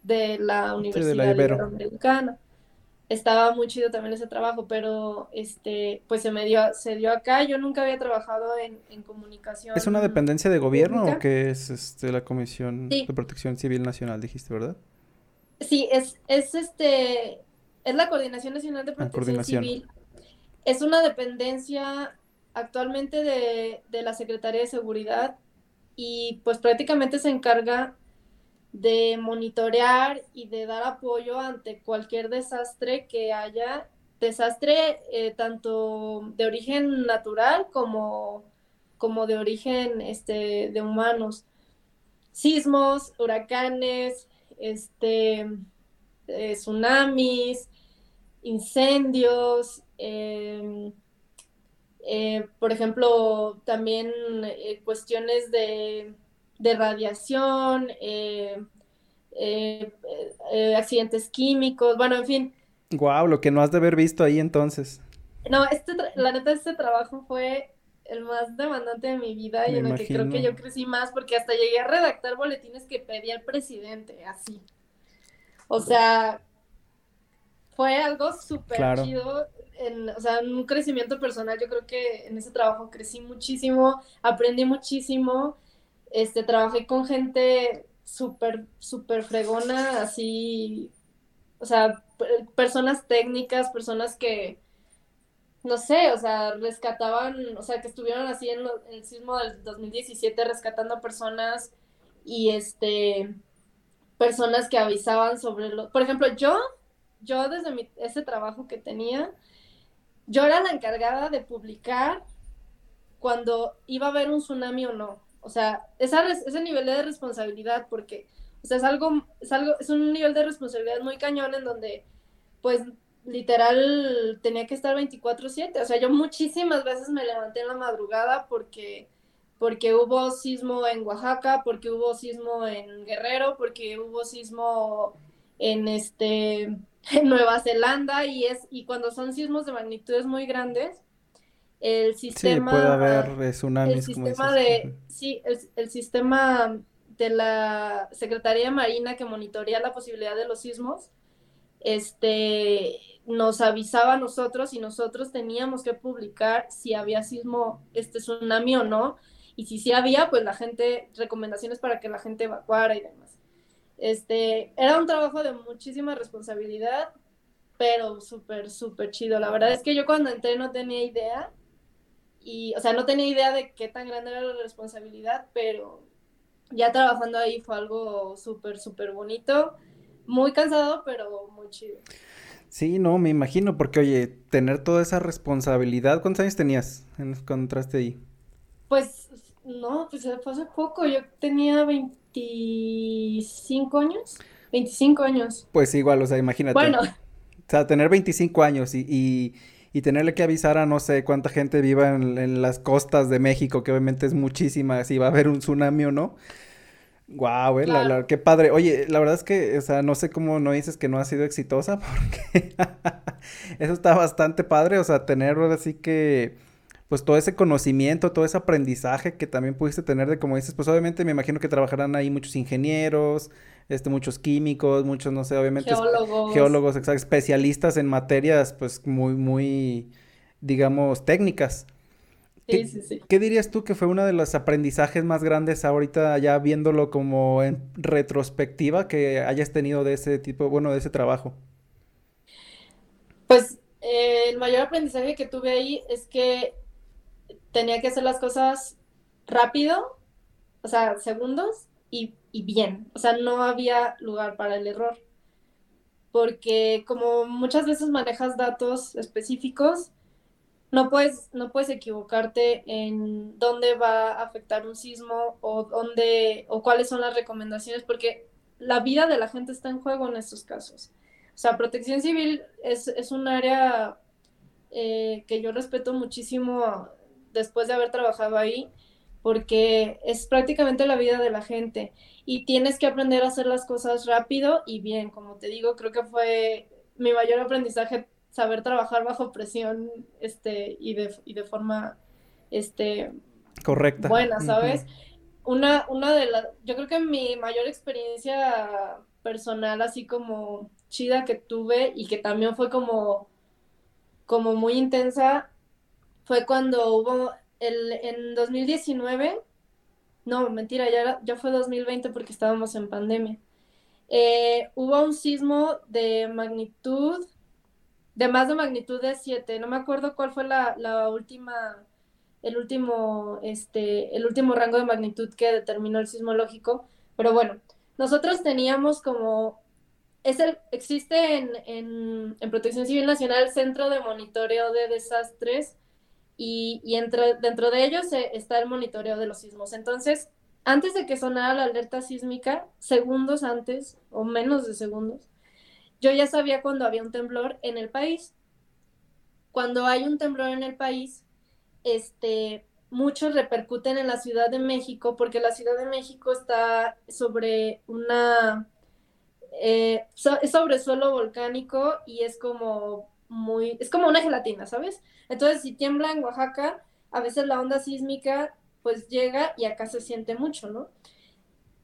de la Sí, de la Universidad Ibero. Iberoamericana. Estaba muy chido también ese trabajo, pero este, pues se me dio, se dio acá. Yo nunca había trabajado en, en comunicación. ¿Es una dependencia de gobierno o qué es este, la Comisión Sí. de Protección Civil Nacional, dijiste, verdad? Sí, es, es este, es la Coordinación Nacional de Ah, Protección coordinación. Civil. Es una dependencia actualmente de, de la Secretaría de Seguridad y pues prácticamente se encarga de monitorear y de dar apoyo ante cualquier desastre que haya, desastre eh, tanto de origen natural como, como de origen este, de humanos. Sismos, huracanes, este, eh, tsunamis, incendios, em, eh, por ejemplo, también cuestiones de de radiación, eh, eh, eh, accidentes químicos, bueno, en fin. Wow, lo que no has de haber visto ahí entonces. No, este, la neta, este trabajo fue el más demandante de mi vida y en el que creo que yo crecí más porque hasta llegué a redactar boletines que pedía el presidente, así. O sea, fue algo súper chido, en, o sea, un crecimiento personal, yo creo que en ese trabajo crecí muchísimo, aprendí muchísimo este, trabajé con gente súper, súper fregona, así, o sea, personas técnicas, personas que, no sé, o sea, rescataban, o sea, que estuvieron así en, el sismo del 2017 rescatando personas y este, personas que avisaban sobre lo, por ejemplo, yo, yo desde mi, ese trabajo que tenía, yo era la encargada de publicar cuando iba a haber un tsunami o no. O sea, esa, ese nivel de responsabilidad, porque, o sea, es algo, es algo, es un nivel de responsabilidad muy cañón en donde, pues, literal, tenía que estar 24/7. O sea, yo muchísimas veces me levanté en la madrugada porque, porque hubo sismo en Oaxaca, porque hubo sismo en Guerrero, porque hubo sismo en este en Nueva Zelanda y es y cuando son sismos de magnitudes muy grandes el sistema... Sí, puede haber tsunamis. El sistema de... Sí, el, sistema de la Secretaría Marina que monitorea la posibilidad de los sismos, este, nos avisaba a nosotros y nosotros teníamos que publicar si había sismo, este tsunami o no, y si sí había, pues la gente, recomendaciones para que la gente evacuara y demás. Este, era un trabajo de muchísima responsabilidad, pero súper, súper chido. La verdad es que yo cuando entré no tenía idea y, o sea, no tenía idea de qué tan grande era la responsabilidad, pero ya trabajando ahí fue algo súper, súper bonito, muy cansado, pero muy chido. Sí, no, me imagino, porque oye, tener toda esa responsabilidad, ¿cuántos años tenías cuando entraste ahí? Pues, no, pues fue hace poco, yo tenía 25 años, 25 años. Pues igual, o sea, imagínate. Bueno. O sea, tener 25 años y y tenerle que avisar a no sé cuánta gente viva en, las costas de México, que obviamente es muchísima, si va a haber un tsunami o no. Guau, eh, la, qué padre. Oye, la verdad es que, o sea, no sé cómo no dices que no ha sido exitosa, porque eso está bastante padre, o sea, tener así que, pues todo ese conocimiento, todo ese aprendizaje que también pudiste tener de, como dices, pues obviamente me imagino que trabajarán ahí muchos ingenieros, este, muchos químicos, muchos, no sé, obviamente. Geólogos. Geólogos, exacto, especialistas en materias, pues, muy, muy, digamos, técnicas. Sí, sí, sí. ¿Qué dirías tú que fue uno de los aprendizajes más grandes ahorita ya viéndolo como en retrospectiva que hayas tenido de ese tipo, bueno, de ese trabajo? Pues eh, el mayor aprendizaje que tuve ahí es que tenía que hacer las cosas rápido, o sea, segundos, y, bien. O sea, no había lugar para el error. Porque como muchas veces manejas datos específicos, no puedes, no puedes equivocarte en dónde va a afectar un sismo o dónde o cuáles son las recomendaciones, porque la vida de la gente está en juego en estos casos. O sea, protección civil es, un área eh, que yo respeto muchísimo después de haber trabajado ahí, porque es prácticamente la vida de la gente y tienes que aprender a hacer las cosas rápido y bien. Como te digo, creo que fue mi mayor aprendizaje saber trabajar bajo presión este, y, de, y de forma este, correcta. Buena, ¿sabes? Una, una de las, yo creo que mi mayor experiencia personal, así como chida que tuve y que también fue como, como muy intensa, fue cuando hubo el, en 2019, no, mentira, ya, ya fue 2020 porque estábamos en pandemia. Eh, hubo un sismo de magnitud, de más de magnitud de 7, no me acuerdo cuál fue la, última el último, este, el último rango de magnitud que determinó el sismológico. Pero bueno, nosotros teníamos como, es el, existe en, en, en Protección Civil Nacional el Centro de Monitoreo de Desastres y, entre, dentro de ellos eh, está el monitoreo de los sismos. Entonces, antes de que sonara la alerta sísmica, segundos antes o menos de segundos, yo ya sabía cuando había un temblor en el país. Cuando hay un temblor en el país, este, muchos repercuten en la Ciudad de México porque la Ciudad de México está sobre una, eh, sobre suelo volcánico y es como muy, es como una gelatina, ¿sabes? Entonces, si tiembla en Oaxaca, a veces la onda sísmica pues llega y acá se siente mucho, ¿no?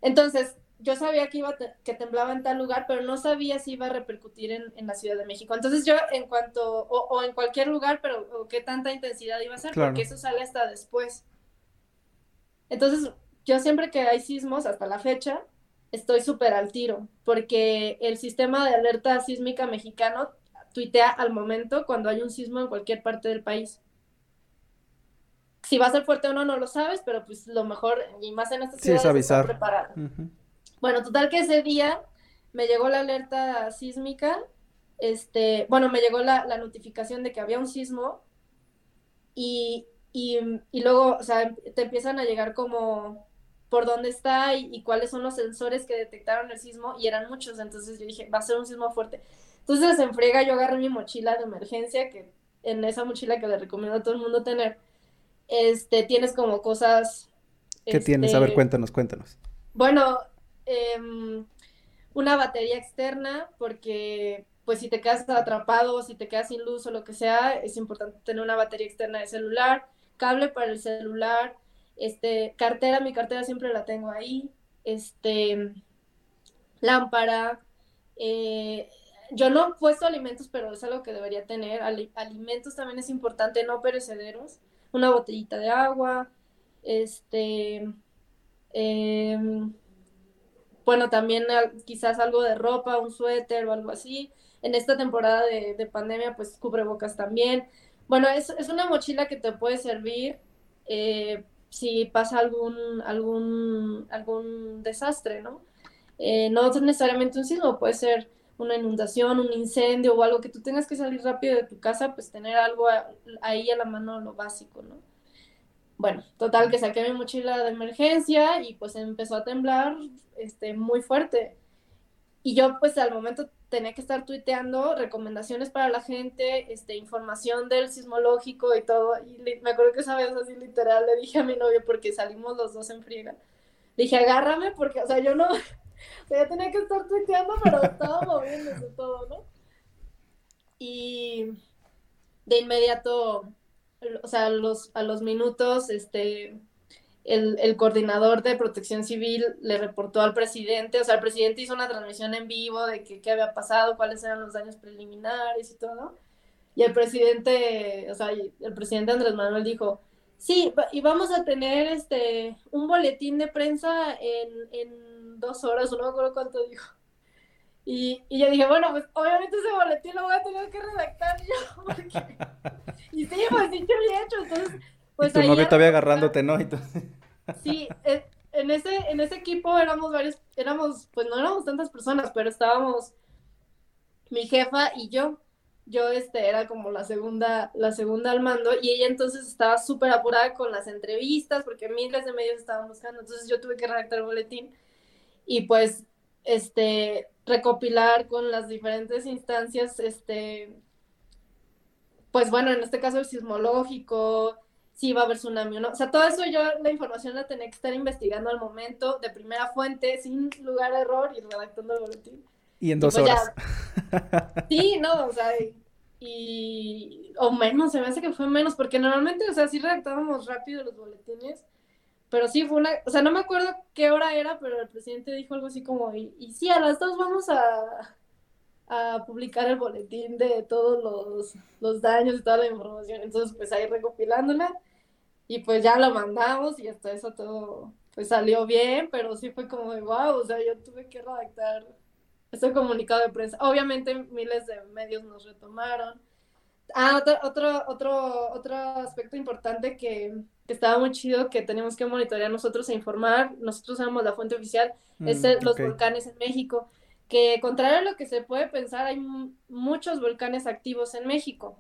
Entonces, yo sabía que iba que temblaba en tal lugar, pero no sabía si iba a repercutir en, en la Ciudad de México. Entonces yo en cuanto, o, o en cualquier lugar, pero qué tanta intensidad iba a ser, porque eso sale hasta después. Entonces, yo siempre que hay sismos, hasta la fecha, estoy súper al tiro, porque el sistema de alerta sísmica mexicano tuitea al momento cuando hay un sismo en cualquier parte del país. Si va a ser fuerte o no, no lo sabes, pero pues lo mejor, y más en esta ciudad, sí, es avisar. preparado. Bueno, total que ese día me llegó la alerta sísmica, este, bueno, me llegó la, la notificación de que había un sismo y, y, y, luego, o sea, te empiezan a llegar como por dónde está y, y, cuáles son los sensores que detectaron el sismo y eran muchos, entonces yo dije, va a ser un sismo fuerte. Entonces en frega yo agarré mi mochila de emergencia, que en esa mochila que le recomiendo a todo el mundo tener, este, tienes como cosas... ¿Qué este, tienes? A ver, cuéntanos, cuéntanos. Bueno, eh, una batería externa, porque pues si te quedas atrapado, si te quedas sin luz o lo que sea, es importante tener una batería externa de celular, cable para el celular, este, cartera, mi cartera siempre la tengo ahí, este, lámpara, eh, yo no he puesto alimentos, pero es algo que debería tener, alimentos también es importante, no perecederos, una botellita de agua, este, eh, bueno, también quizás algo de ropa, un suéter o algo así. En esta temporada de, de pandemia, pues cubrebocas también. Bueno, es, es, una mochila que te puede servir eh, si pasa algún, algún, algún desastre, ¿no? Eh, no necesariamente un sismo, puede ser una inundación, un incendio o algo que tú tengas que salir rápido de tu casa, pues tener algo ahí a la mano, lo básico, ¿no? Bueno, total que saqué mi mochila de emergencia y pues empezó a temblar este, muy fuerte. Y yo pues al momento tenía que estar tuiteando recomendaciones para la gente, este, información del sismológico y todo. Y me acuerdo que esa vez así literal le dije a mi novio porque salimos los dos en friega. Le dije, agárrame porque, o sea, yo no, o sea, tenía que estar tuiteando, pero estaba moviéndose todo, ¿no? Y de inmediato o sea, a los, a los minutos, este, el, el, coordinador de protección civil le reportó al presidente, o sea, el presidente hizo una transmisión en vivo de que, qué había pasado, cuáles eran los daños preliminares y todo. Y el presidente, o sea, el presidente Andrés Manuel dijo, sí, y vamos a tener este, un boletín de prensa en, en dos horas, no me acuerdo cuánto dijo. Y, y, yo dije, bueno, pues obviamente ese boletín lo voy a tener que redactar yo. Porque... y sí, pues dicho y hecho. Entonces, pues. Y tu novio todavía agarrándote, ¿no? Entonces... sí, eh, en ese, en ese equipo éramos varios, éramos, pues no éramos tantas personas, pero estábamos mi jefa y yo. Yo este era como la segunda, la segunda al mando, y ella entonces estaba súper apurada con las entrevistas, porque miles de medios estaban buscando, entonces yo tuve que redactar el boletín. Y pues este, recopilar con las diferentes instancias, este, pues bueno, en este caso el sismológico, si va a haber tsunami o no. O sea, todo eso yo la información la tenía que estar investigando al momento, de primera fuente, sin lugar a error y redactando el boletín. Y en dos pues horas. Sí, no, o sea, y... o menos, se me hace que fue menos, porque normalmente, o sea, sí redactábamos rápido los boletines, pero sí fue una, o sea, no me acuerdo qué hora era, pero el presidente dijo algo así como, y, sí, a las dos vamos a, a publicar el boletín de todos los, los daños y toda la información. Entonces, pues ahí recopilándola y pues ya lo mandamos y hasta eso todo pues salió bien, pero sí fue como de wow, o sea, yo tuve que redactar ese comunicado de prensa. Obviamente miles de medios nos retomaron, Ah, otro, otro, otro, aspecto importante que, estaba muy chido, que tenemos que monitorear nosotros e informar, nosotros somos la fuente oficial, es mm, los volcanes en México, que contrario a lo que se puede pensar, hay muchos volcanes activos en México.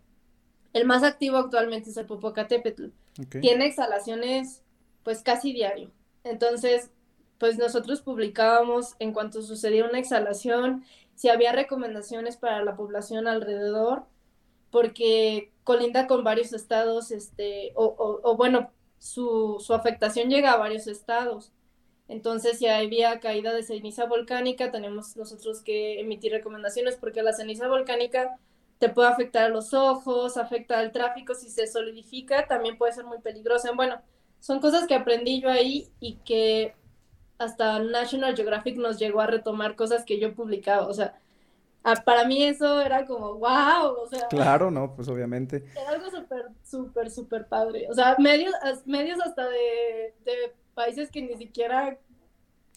El más activo actualmente es el Popocatépetl. Tiene exhalaciones pues casi diario. Entonces, pues nosotros publicábamos en cuanto sucedía una exhalación, si había recomendaciones para la población alrededor, porque colinda con varios estados, este, o, bueno, su, su, afectación llega a varios estados. Entonces, si había caída de ceniza volcánica, tenemos nosotros que emitir recomendaciones porque la ceniza volcánica te puede afectar a los ojos, afecta al tráfico, si se solidifica, también puede ser muy peligrosa. Bueno, son cosas que aprendí yo ahí y que hasta National Geographic nos llegó a retomar cosas que yo publicaba, o sea, para mí eso era como, wow, o sea. Claro, no, pues obviamente. Era algo súper, súper, súper padre. O sea, medios, medios hasta de, de países que ni siquiera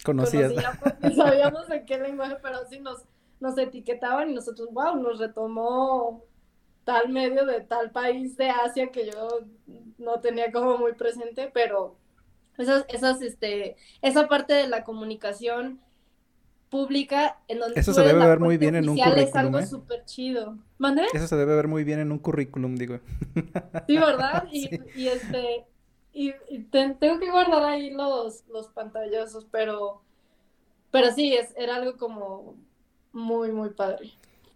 conocías. Conocíamos, sabíamos en qué lenguaje, pero sí nos, nos etiquetaban y nosotros, wow, nos retomó tal medio de tal país de Asia que yo no tenía como muy presente, pero esas, esas, este, esa parte de la comunicación pública en donde eso se debe ver muy bien en un currículum es algo ¿eh? súper chido eso se debe ver muy bien en un currículum digo. Sí verdad y, y este y, tengo que guardar ahí los los pantallazos pero pero sí es era algo como muy muy padre.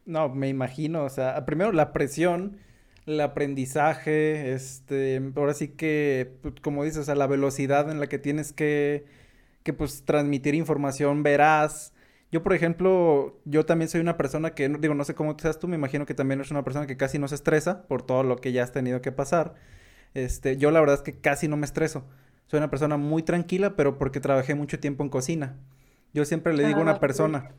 No me imagino o sea primero la presión el aprendizaje, este, ahora sí que, pues, como dices, o sea, la velocidad en la que tienes que, que pues transmitir información veraz, yo, por ejemplo, yo también soy una persona que, digo, no sé cómo seas tú, me imagino que también eres una persona que casi no se estresa por todo lo que ya has tenido que pasar. Este, yo la verdad es que casi no me estreso. Soy una persona muy tranquila, pero porque trabajé mucho tiempo en cocina. Yo siempre le digo a una ah, persona,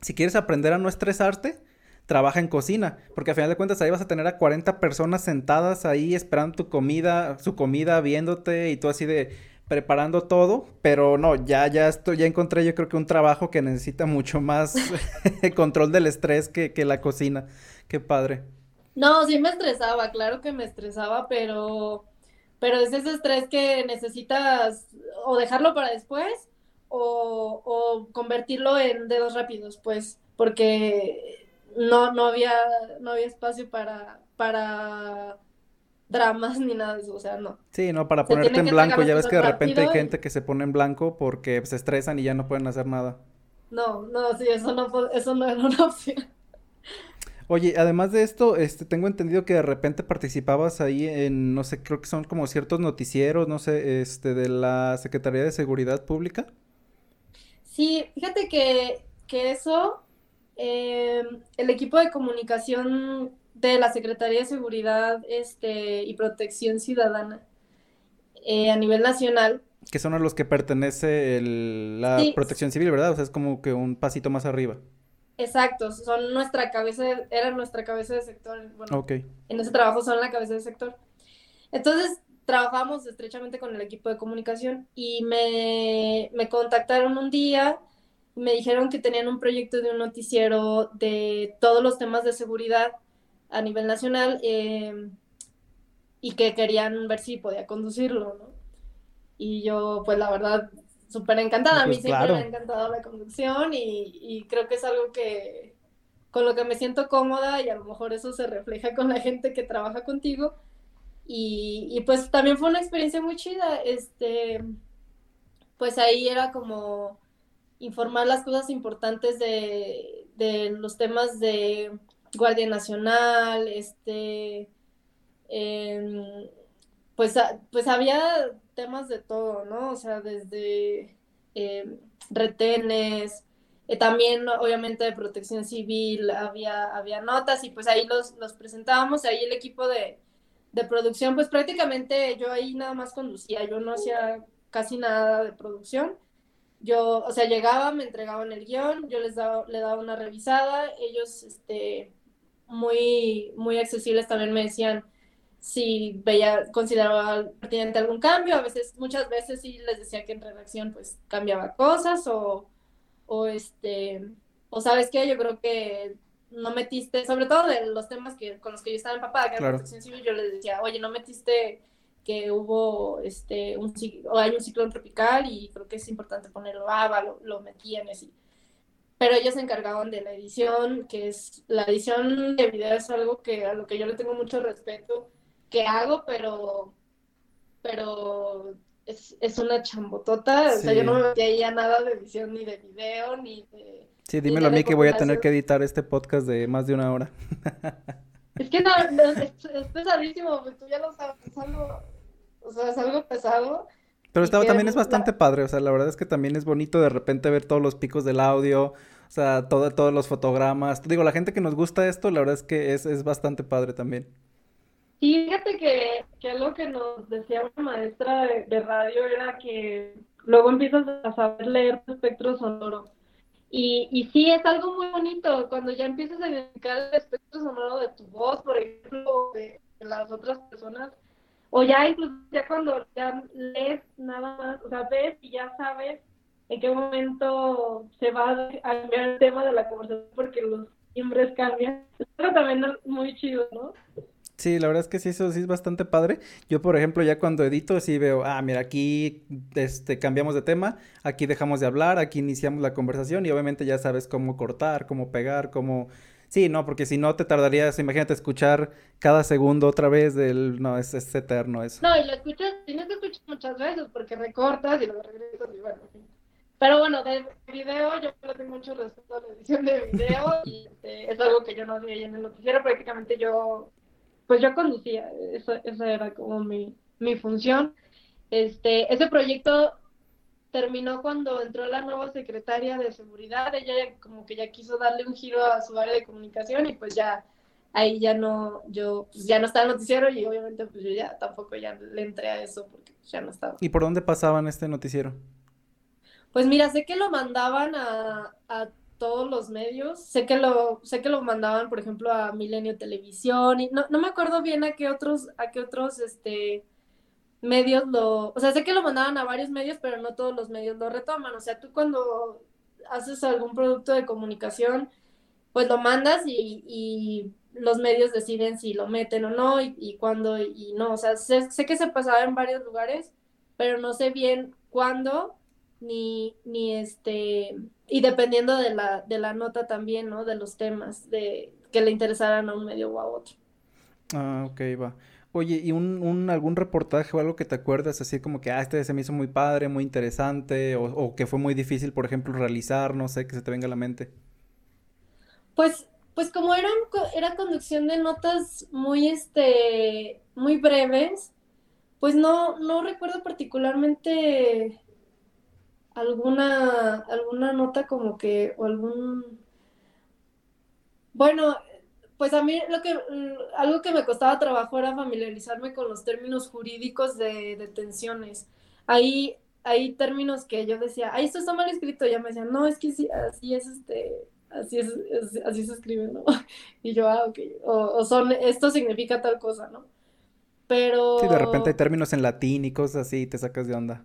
si quieres aprender a no estresarte, trabaja en cocina, porque al final de cuentas ahí vas a tener a 40 personas sentadas ahí esperando tu comida, su comida, viéndote y tú así de preparando todo, pero no, ya, ya estoy, ya encontré yo creo que un trabajo que necesita mucho más control del estrés que, que la cocina. Qué padre. No, sí me estresaba, claro que me estresaba, pero, pero es ese estrés que necesitas o dejarlo para después o, o convertirlo en dedos rápidos, pues, porque no, no había, no había espacio para, para dramas ni nada de eso, o sea, no. Sí, no, para ponerte en blanco, ya ves que de repente hay gente que se pone en blanco porque se estresan y ya no pueden hacer nada. No, no, sí, eso no, eso no era una opción. Oye, además de esto, este, tengo entendido que de repente participabas ahí en, no sé, creo que son como ciertos noticieros, no sé, este, de la Secretaría de Seguridad Pública. Sí, fíjate que, que eso, eh, el equipo de comunicación de la Secretaría de Seguridad este, y Protección Ciudadana eh, a nivel nacional. Que son a los que pertenece la protección civil, ¿verdad? O sea, es como que un pasito más arriba. Exacto, son nuestra cabeza, eran nuestra cabeza de sector. Bueno, en ese trabajo son la cabeza de sector. Entonces, trabajamos estrechamente con el equipo de comunicación y me, me contactaron un día, me dijeron que tenían un proyecto de un noticiero de todos los temas de seguridad a nivel nacional em, y que querían ver si podía conducirlo, ¿no? Y yo, pues la verdad, súper encantada. a mí pues, siempre me ha encantado la conducción y, creo que es algo que con lo que me siento cómoda y a lo mejor eso se refleja con la gente que trabaja contigo. Y, y pues también fue una experiencia muy chida. Este, pues ahí era como informar las cosas importantes de, de los temas de Guardia Nacional, este, em, pues, pues había temas de todo, ¿no? O sea, desde em, retenes, eh, también obviamente de protección civil, había, había notas y pues ahí los, los presentábamos, ahí el equipo de, de producción, pues prácticamente yo ahí nada más conducía, yo no hacía casi nada de producción. Yo, o sea, llegaba, me entregaban el guion, yo les daba, le daba una revisada, ellos, este, muy, muy accesibles también me decían si veía, consideraba pertinente algún cambio, a veces, muchas veces sí les decía que en redacción pues cambiaba cosas o, o este, o sabes qué, yo creo que no metiste, sobre todo de los temas que con los que yo estaba empapada, que era protección civil, yo les decía, oye, no metiste que hubo este un o hay un ciclón tropical y creo que es importante ponerlo, ah, lo, lo metían así. Pero ellos se encargaban de la edición, que es la edición de video es algo que a lo que yo le tengo mucho respeto, que hago, pero pero es, es una chambotota, o sea, yo no me metía ahí a nada de edición ni de video ni de Sí, dímelo a mí que voy a tener que editar este podcast de más de una hora. Es que no, es, pesadísimo, pues tú ya lo sabes, es algo, o sea, es algo pesado. Pero estaba, también es bastante padre, o sea, la verdad es que también es bonito de repente ver todos los picos del audio, o sea, todo, todos los fotogramas. Digo, la gente que nos gusta esto, la verdad es que es, es bastante padre también. Y fíjate que, que algo que nos decía una maestra de, de radio era que luego empiezas a saber leer tu espectro sonoro. Y, y sí, es algo muy bonito cuando ya empiezas a identificar el espectro sonoro de tu voz, por ejemplo, de, las otras personas, o ya incluso ya cuando ya lees nada más, o sea, ves y ya sabes en qué momento se va a cambiar el tema de la conversación porque los timbres cambian. Es algo también muy chido, ¿no? Sí, la verdad es que sí, eso sí es bastante padre. Yo, por ejemplo, ya cuando edito, sí veo, ah, mira, aquí este, cambiamos de tema, aquí dejamos de hablar, aquí iniciamos la conversación y obviamente ya sabes cómo cortar, cómo pegar, cómo... Sí, no, porque si no te tardarías, imagínate escuchar cada segundo otra vez del... No, es, es eterno eso. No, y lo escuchas, tienes que escuchar muchas veces porque recortas y luego regresas y bueno, Pero bueno, de video yo le tengo mucho respeto a la edición de video y este, es algo que yo no hacía en el noticiero, prácticamente yo pues yo conducía, eso, esa era como mi, mi función. Este, ese proyecto terminó cuando entró la nueva secretaria de seguridad, ella como que ya quiso darle un giro a su área de comunicación y pues ya ahí ya no, yo pues ya no estaba en noticiero y obviamente pues yo ya tampoco ya le entré a eso porque ya no estaba. ¿Y por dónde pasaban este noticiero? Pues mira, sé que lo mandaban a, a todos los medios. Sé que lo, sé que lo mandaban, por ejemplo, a Milenio Televisión, y no, no me acuerdo bien a qué otros, a qué otros este medios lo, o sea, sé que lo mandaban a varios medios, pero no todos los medios lo retoman. O sea, tú cuando haces algún producto de comunicación, pues lo mandas y, y los medios deciden si lo meten o no y, y cuándo y no. O sea, sé, sé, que se pasaba en varios lugares, pero no sé bien cuándo ni, ni este, y dependiendo de la, de la nota también, ¿no? De los temas, de que le interesaran a un medio o a otro. Ah, ok, va. Oye, ¿y un, un, algún reportaje o algo que te acuerdas así como que, ah, este se me hizo muy padre, muy interesante, o, o que fue muy difícil, por ejemplo, realizar, no sé, que se te venga a la mente? Pues, pues como era, era conducción de notas muy, este, muy breves, pues no, no recuerdo particularmente alguna, alguna nota como que, o algún... Bueno, pues a mí lo que, algo que me costaba trabajo era familiarizarme con los términos jurídicos de detenciones. Ahí hay términos que yo decía, ay, esto está mal escrito, y ya me decían, no, es que sí, así es este, así es, así se escribe, ¿no? Y yo, ah, ok, o, son, esto significa tal cosa, ¿no? Pero... Sí, de repente hay términos en latín y cosas así, te sacas de onda.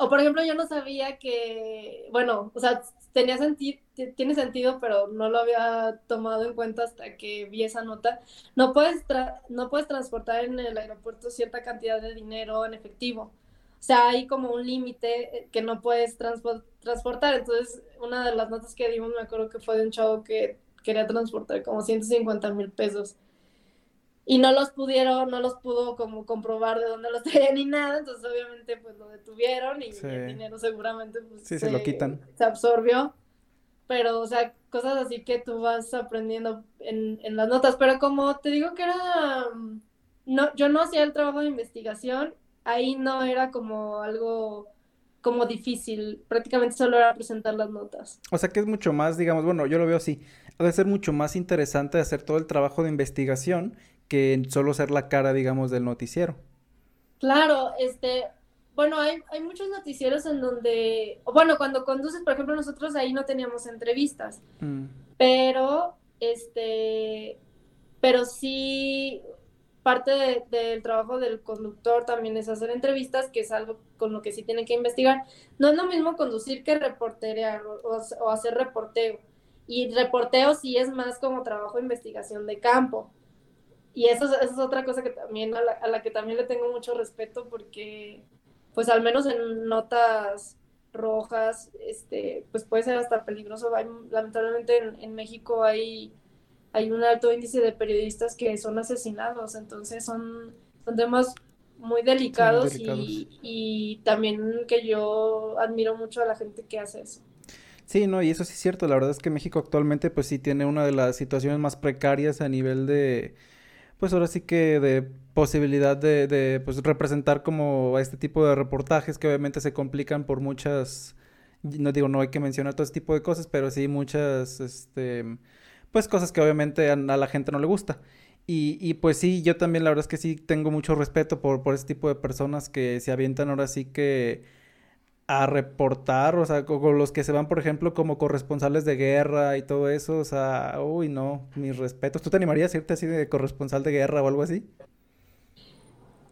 O por ejemplo, yo no sabía que, bueno, o sea, tenía sentido, tiene sentido, pero no lo había tomado en cuenta hasta que vi esa nota. No puedes, no puedes transportar en el aeropuerto cierta cantidad de dinero en efectivo. O sea, hay como un límite eh, que no puedes transportar. Entonces, una de las notas que dimos, me acuerdo que fue de un chavo que quería transportar como 150 mil pesos y no los pudieron, no los pudo como comprobar de dónde los traían ni nada, entonces obviamente pues lo detuvieron y el dinero seguramente pues se, lo quitan. Se absorbió, pero o sea, cosas así que tú vas aprendiendo en, en las notas, pero como te digo que era, no, yo no hacía el trabajo de investigación, ahí no era como algo como difícil, prácticamente solo era presentar las notas. O sea que es mucho más, digamos, bueno, yo lo veo así, debe ser mucho más interesante hacer todo el trabajo de investigación que solo ser la cara, digamos, del noticiero. Claro, este, bueno, hay, hay muchos noticieros en donde, bueno, cuando conduces, por ejemplo, nosotros ahí no teníamos entrevistas, mm. pero, este, pero sí, parte del trabajo del conductor también es hacer entrevistas, que es algo con lo que sí tiene que investigar. No es lo mismo conducir que reporterear o, o hacer reporteo. Y reporteo sí es más como trabajo de investigación de campo. Y eso, es otra cosa que también, a la, a la que también le tengo mucho respeto porque, pues al menos en notas rojas, este, pues puede ser hasta peligroso. lamentablemente en, México hay, hay un alto índice de periodistas que son asesinados, entonces son, son temas muy delicados, Y, y, también que yo admiro mucho a la gente que hace eso. Sí, no, y eso sí es cierto, la verdad es que México actualmente pues sí tiene una de las situaciones más precarias a nivel de, pues ahora sí que de posibilidad de, de pues representar como este tipo de reportajes que obviamente se complican por muchas, no digo, no hay que mencionar todo este tipo de cosas, pero sí muchas, este, pues cosas que obviamente a, a la gente no le gusta. Y, y, pues sí, yo también la verdad es que sí tengo mucho respeto por, por ese tipo de personas que se avientan ahora sí que a reportar, o sea, con, los que se van, por ejemplo, como corresponsales de guerra y todo eso, o sea, uy, no, mis respetos. ¿Tú te animarías a irte así de corresponsal de guerra o algo así?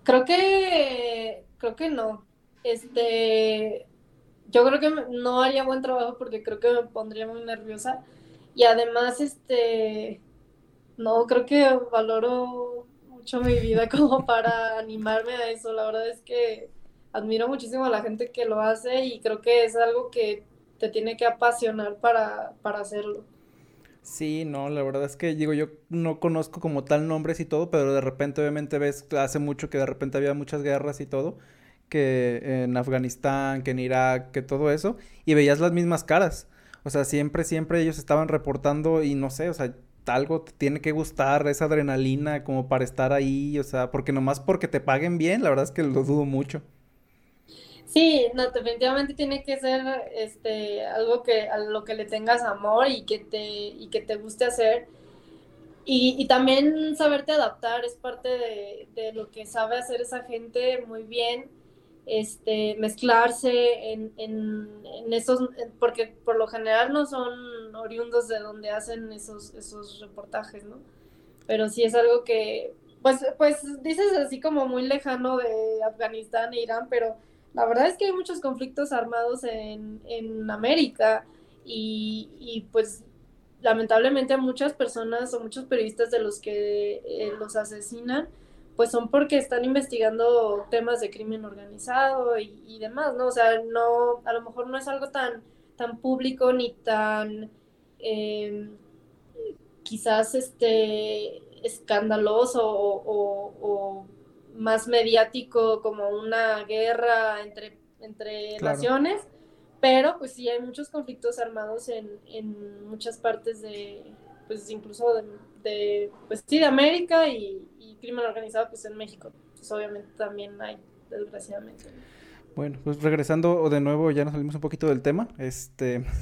Creo que, creo que no. Este, yo creo que no haría buen trabajo porque creo que me pondría muy nerviosa. Y además, este, no, creo que valoro mucho mi vida como para animarme a eso. La verdad es que admiro muchísimo a la gente que lo hace y creo que es algo que te tiene que apasionar para, para hacerlo. Sí, no, la verdad es que digo, yo no conozco como tal nombres y todo, pero de repente obviamente ves, hace mucho que de repente había muchas guerras y todo, que en Afganistán, que en Irak, que todo eso, y veías las mismas caras. O sea, siempre, siempre ellos estaban reportando y no sé, o sea, algo te tiene que gustar, esa adrenalina como para estar ahí, o sea, porque nomás porque te paguen bien, la verdad es que lo dudo mucho. Sí, no, definitivamente tiene que ser este algo que a lo que le tengas amor y que te y que te guste hacer. Y, y también saberte adaptar es parte de, de, lo que sabe hacer esa gente muy bien, este, mezclarse en, en, en, esos, porque por lo general no son oriundos de donde hacen esos, esos reportajes, ¿no? Pero sí es algo que, pues, pues dices así como muy lejano de Afganistán e Irán, pero la verdad es que hay muchos conflictos armados en, en América y, y, pues lamentablemente muchas personas o muchos periodistas de los que eh, los asesinan pues son porque están investigando temas de crimen organizado y, demás, ¿no? O sea, no, a lo mejor no es algo tan, tan público ni tan eh, quizás este escandaloso o más mediático como una guerra entre, entre naciones, pero pues sí hay muchos conflictos armados en, en muchas partes de, pues incluso de, pues sí, de América y, crimen organizado pues en México, pues obviamente también hay, desgraciadamente. Bueno, pues regresando de nuevo, ya nos salimos un poquito del tema, este...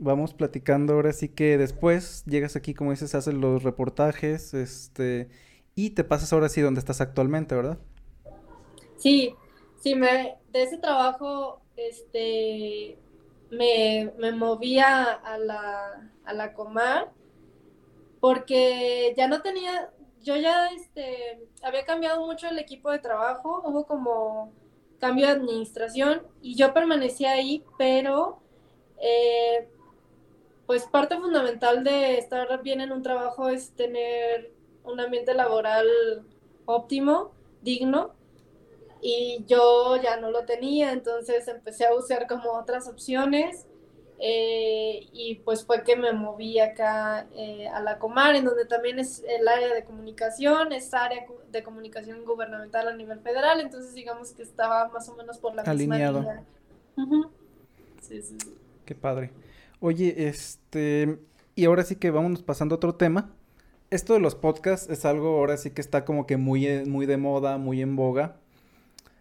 vamos platicando ahora sí que después llegas aquí, como dices, haces los reportajes, este, y te pasas ahora sí donde estás actualmente, ¿verdad? Sí, sí, me, de ese trabajo, este, me, me movía a la, a la Comar porque ya no tenía, yo ya, este, había cambiado mucho el equipo de trabajo, hubo como cambio de administración y yo permanecí ahí, pero eh, pues parte fundamental de estar bien en un trabajo es tener un ambiente laboral óptimo, digno, y yo ya no lo tenía, entonces empecé a buscar como otras opciones eh, y pues fue que me moví acá eh, a la Comar, en donde también es el área de comunicación, es área de comunicación gubernamental a nivel federal, entonces digamos que estaba más o menos por la Alineado. misma línea. sí, sí. Qué padre. Oye, este, y ahora sí que vamos pasando a otro tema esto de los podcasts es algo ahora sí que está como que muy, eh, muy de moda, muy en boga.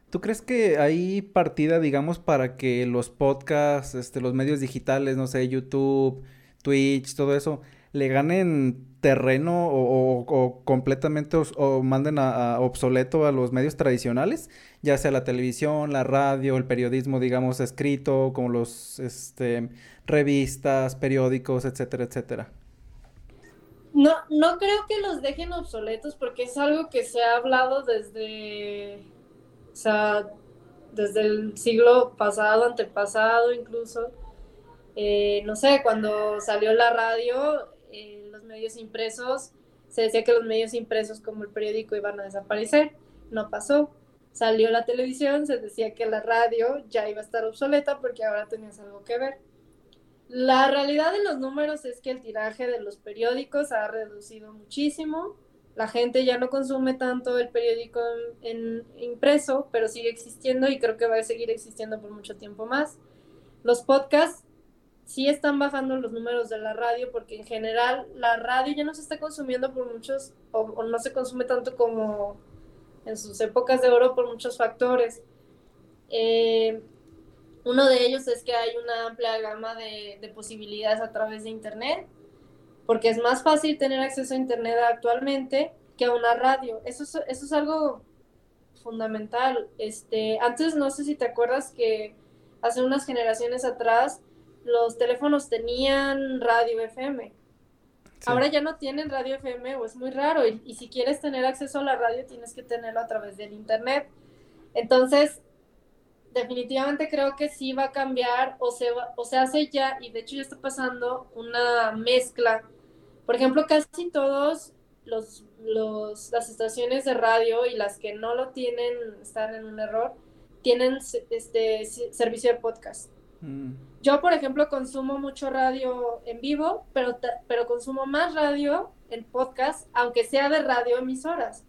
¿Tú crees que hay partida, digamos, para que los podcasts, este, los medios digitales, no sé, YouTube, Twitch, todo eso, le ganen terreno o, completamente o manden a, obsoleto a los medios tradicionales, ya sea la televisión, la radio, el periodismo, digamos, escrito, como los este, revistas, periódicos, etcétera, etcétera? No, no creo que los dejen obsoletos porque es algo que se ha hablado desde, o sea, desde el siglo pasado, antepasado incluso. Eh, no sé, cuando salió la radio, eh, los medios impresos, se decía que los medios impresos como el periódico iban a desaparecer, no pasó. Salió la televisión, se decía que la radio ya iba a estar obsoleta porque ahora tenías algo que ver. La realidad de los números es que el tiraje de los periódicos ha reducido muchísimo. La gente ya no consume tanto el periódico en, impreso, pero sigue existiendo y creo que va a seguir existiendo por mucho tiempo más. Los podcasts sí están bajando los números de la radio porque en general la radio ya no se está consumiendo por muchos, o no se consume tanto como en sus épocas de oro por muchos factores. Eh, uno de ellos es que hay una amplia gama de, posibilidades a través de Internet, porque es más fácil tener acceso a Internet actualmente que a una radio. Eso es, eso es algo fundamental. Este, antes no sé si te acuerdas que hace unas generaciones atrás los teléfonos tenían radio FM. Ahora ya no tienen radio FM o es muy raro y, y, si quieres tener acceso a la radio tienes que tenerlo a través del internet. Entonces, definitivamente creo que sí va a cambiar o se, o se hace ya, y de hecho ya está pasando una mezcla. Por ejemplo, casi todos los, los, las estaciones de radio y las que no lo tienen, están en un error, tienen este servicio de podcast. Mm. Yo, por ejemplo, consumo mucho radio en vivo, pero, pero consumo más radio en podcast, aunque sea de radio emisoras.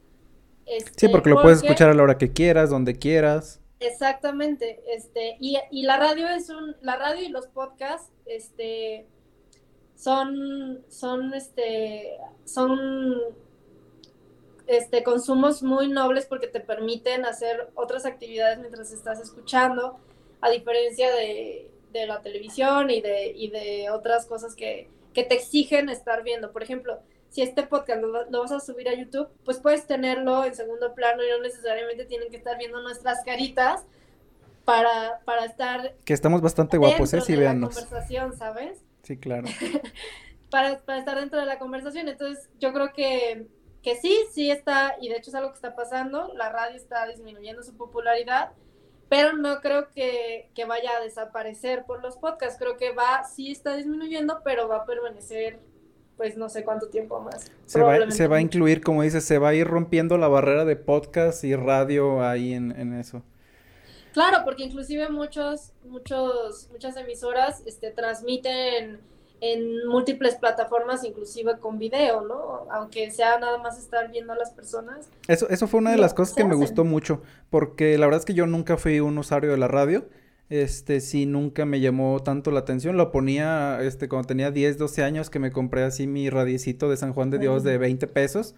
sí, porque lo puedes escuchar a la hora que quieras, donde quieras. Exactamente, este, y, la radio es un, la radio y los podcasts, este, son, son, este, son, este, consumos muy nobles porque te permiten hacer otras actividades mientras estás escuchando, a diferencia de, de la televisión y de, y de otras cosas que, que te exigen estar viendo. Por ejemplo, si este podcast lo, vas a subir a YouTube, pues puedes tenerlo en segundo plano y no necesariamente tienen que estar viendo nuestras caritas para, para estar... Que estamos bastante guapos, ¿eh? Si la conversación, ¿sabes? Sí, claro. para, para estar dentro de la conversación. Entonces, yo creo que, que sí, sí está, y de hecho es algo que está pasando, la radio está disminuyendo su popularidad, pero no creo que, que vaya a desaparecer por los podcasts, creo que va, sí está disminuyendo, pero va a permanecer pues no sé cuánto tiempo más. Se va, se va a incluir, como dices, se va a ir rompiendo la barrera de podcast y radio ahí en, en eso. Claro, porque inclusive muchos, muchos, muchas emisoras este, transmiten en múltiples plataformas, inclusive con video, ¿no? Aunque sea nada más estar viendo a las personas. Eso, eso fue una de las cosas que me gustó mucho, porque la verdad es que yo nunca fui un usuario de la radio este sí nunca me llamó tanto la atención. Lo ponía este cuando tenía 10, 12 años que me compré así mi radiecito de San Juan de Dios de 20 pesos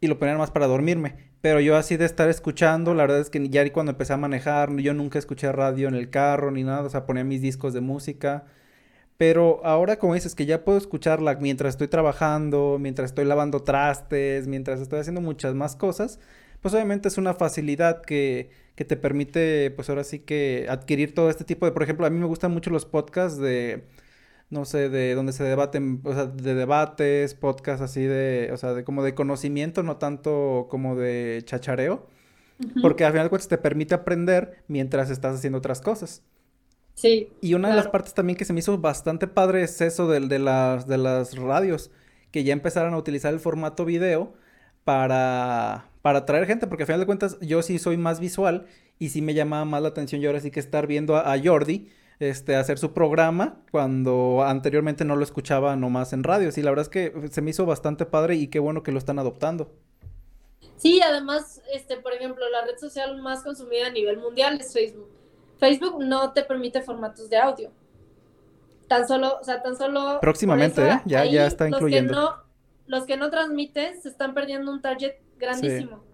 y lo ponía más para dormirme. Pero yo así de estar escuchando, la verdad es que ya cuando empecé a manejar, yo nunca escuché radio en el carro ni nada, o sea, ponía mis discos de música. Pero ahora como dices que ya puedo escucharla mientras estoy trabajando, mientras estoy lavando trastes, mientras estoy haciendo muchas más cosas, pues obviamente es una facilidad que que te permite, pues ahora sí que adquirir todo este tipo de, por ejemplo, a mí me gustan mucho los podcasts de, no sé, de donde se debaten, o sea, de debates, podcasts así de, o sea, de como de conocimiento, no tanto como de chachareo, porque al final de cuentas te permite aprender mientras estás haciendo otras cosas. Sí. Y una de las partes también que se me hizo bastante padre es eso de, de, las, de las radios, que ya empezaron a utilizar el formato video para, para atraer gente, porque al final de cuentas yo sí soy más visual y sí me llamaba más la atención y ahora sí que estar viendo a, Jordi este, hacer su programa cuando anteriormente no lo escuchaba nomás en radio. Sí, la verdad es que se me hizo bastante padre y qué bueno que lo están adoptando. Sí, además, este, por ejemplo, la red social más consumida a nivel mundial es Facebook. Facebook no te permite formatos de audio. Tan solo, o sea, tan solo. Próximamente, ¿eh? Ya, ya está incluyendo. Los que, no, los que no transmiten se están perdiendo un target grandísimo.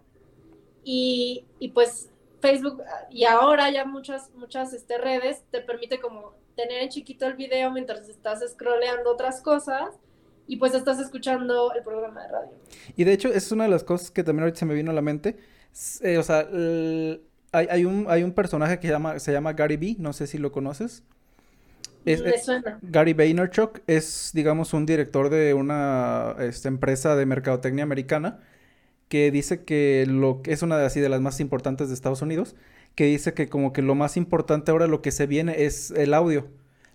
Y, y, pues Facebook y ahora ya muchas, muchas este, redes te permite como tener en chiquito el video mientras estás scrolleando otras cosas y pues estás escuchando el programa de radio. Y de hecho, es una de las cosas que también ahorita se me vino a la mente. Eh, o sea, hay, hay, un, hay un personaje que se llama, se llama Gary B, no sé si lo conoces. Es, me suena. Gary Vaynerchuk es, digamos, un director de una este, empresa de mercadotecnia americana que dice que lo es una de así de las más importantes de Estados Unidos, que dice que como que lo más importante ahora lo que se viene es el audio.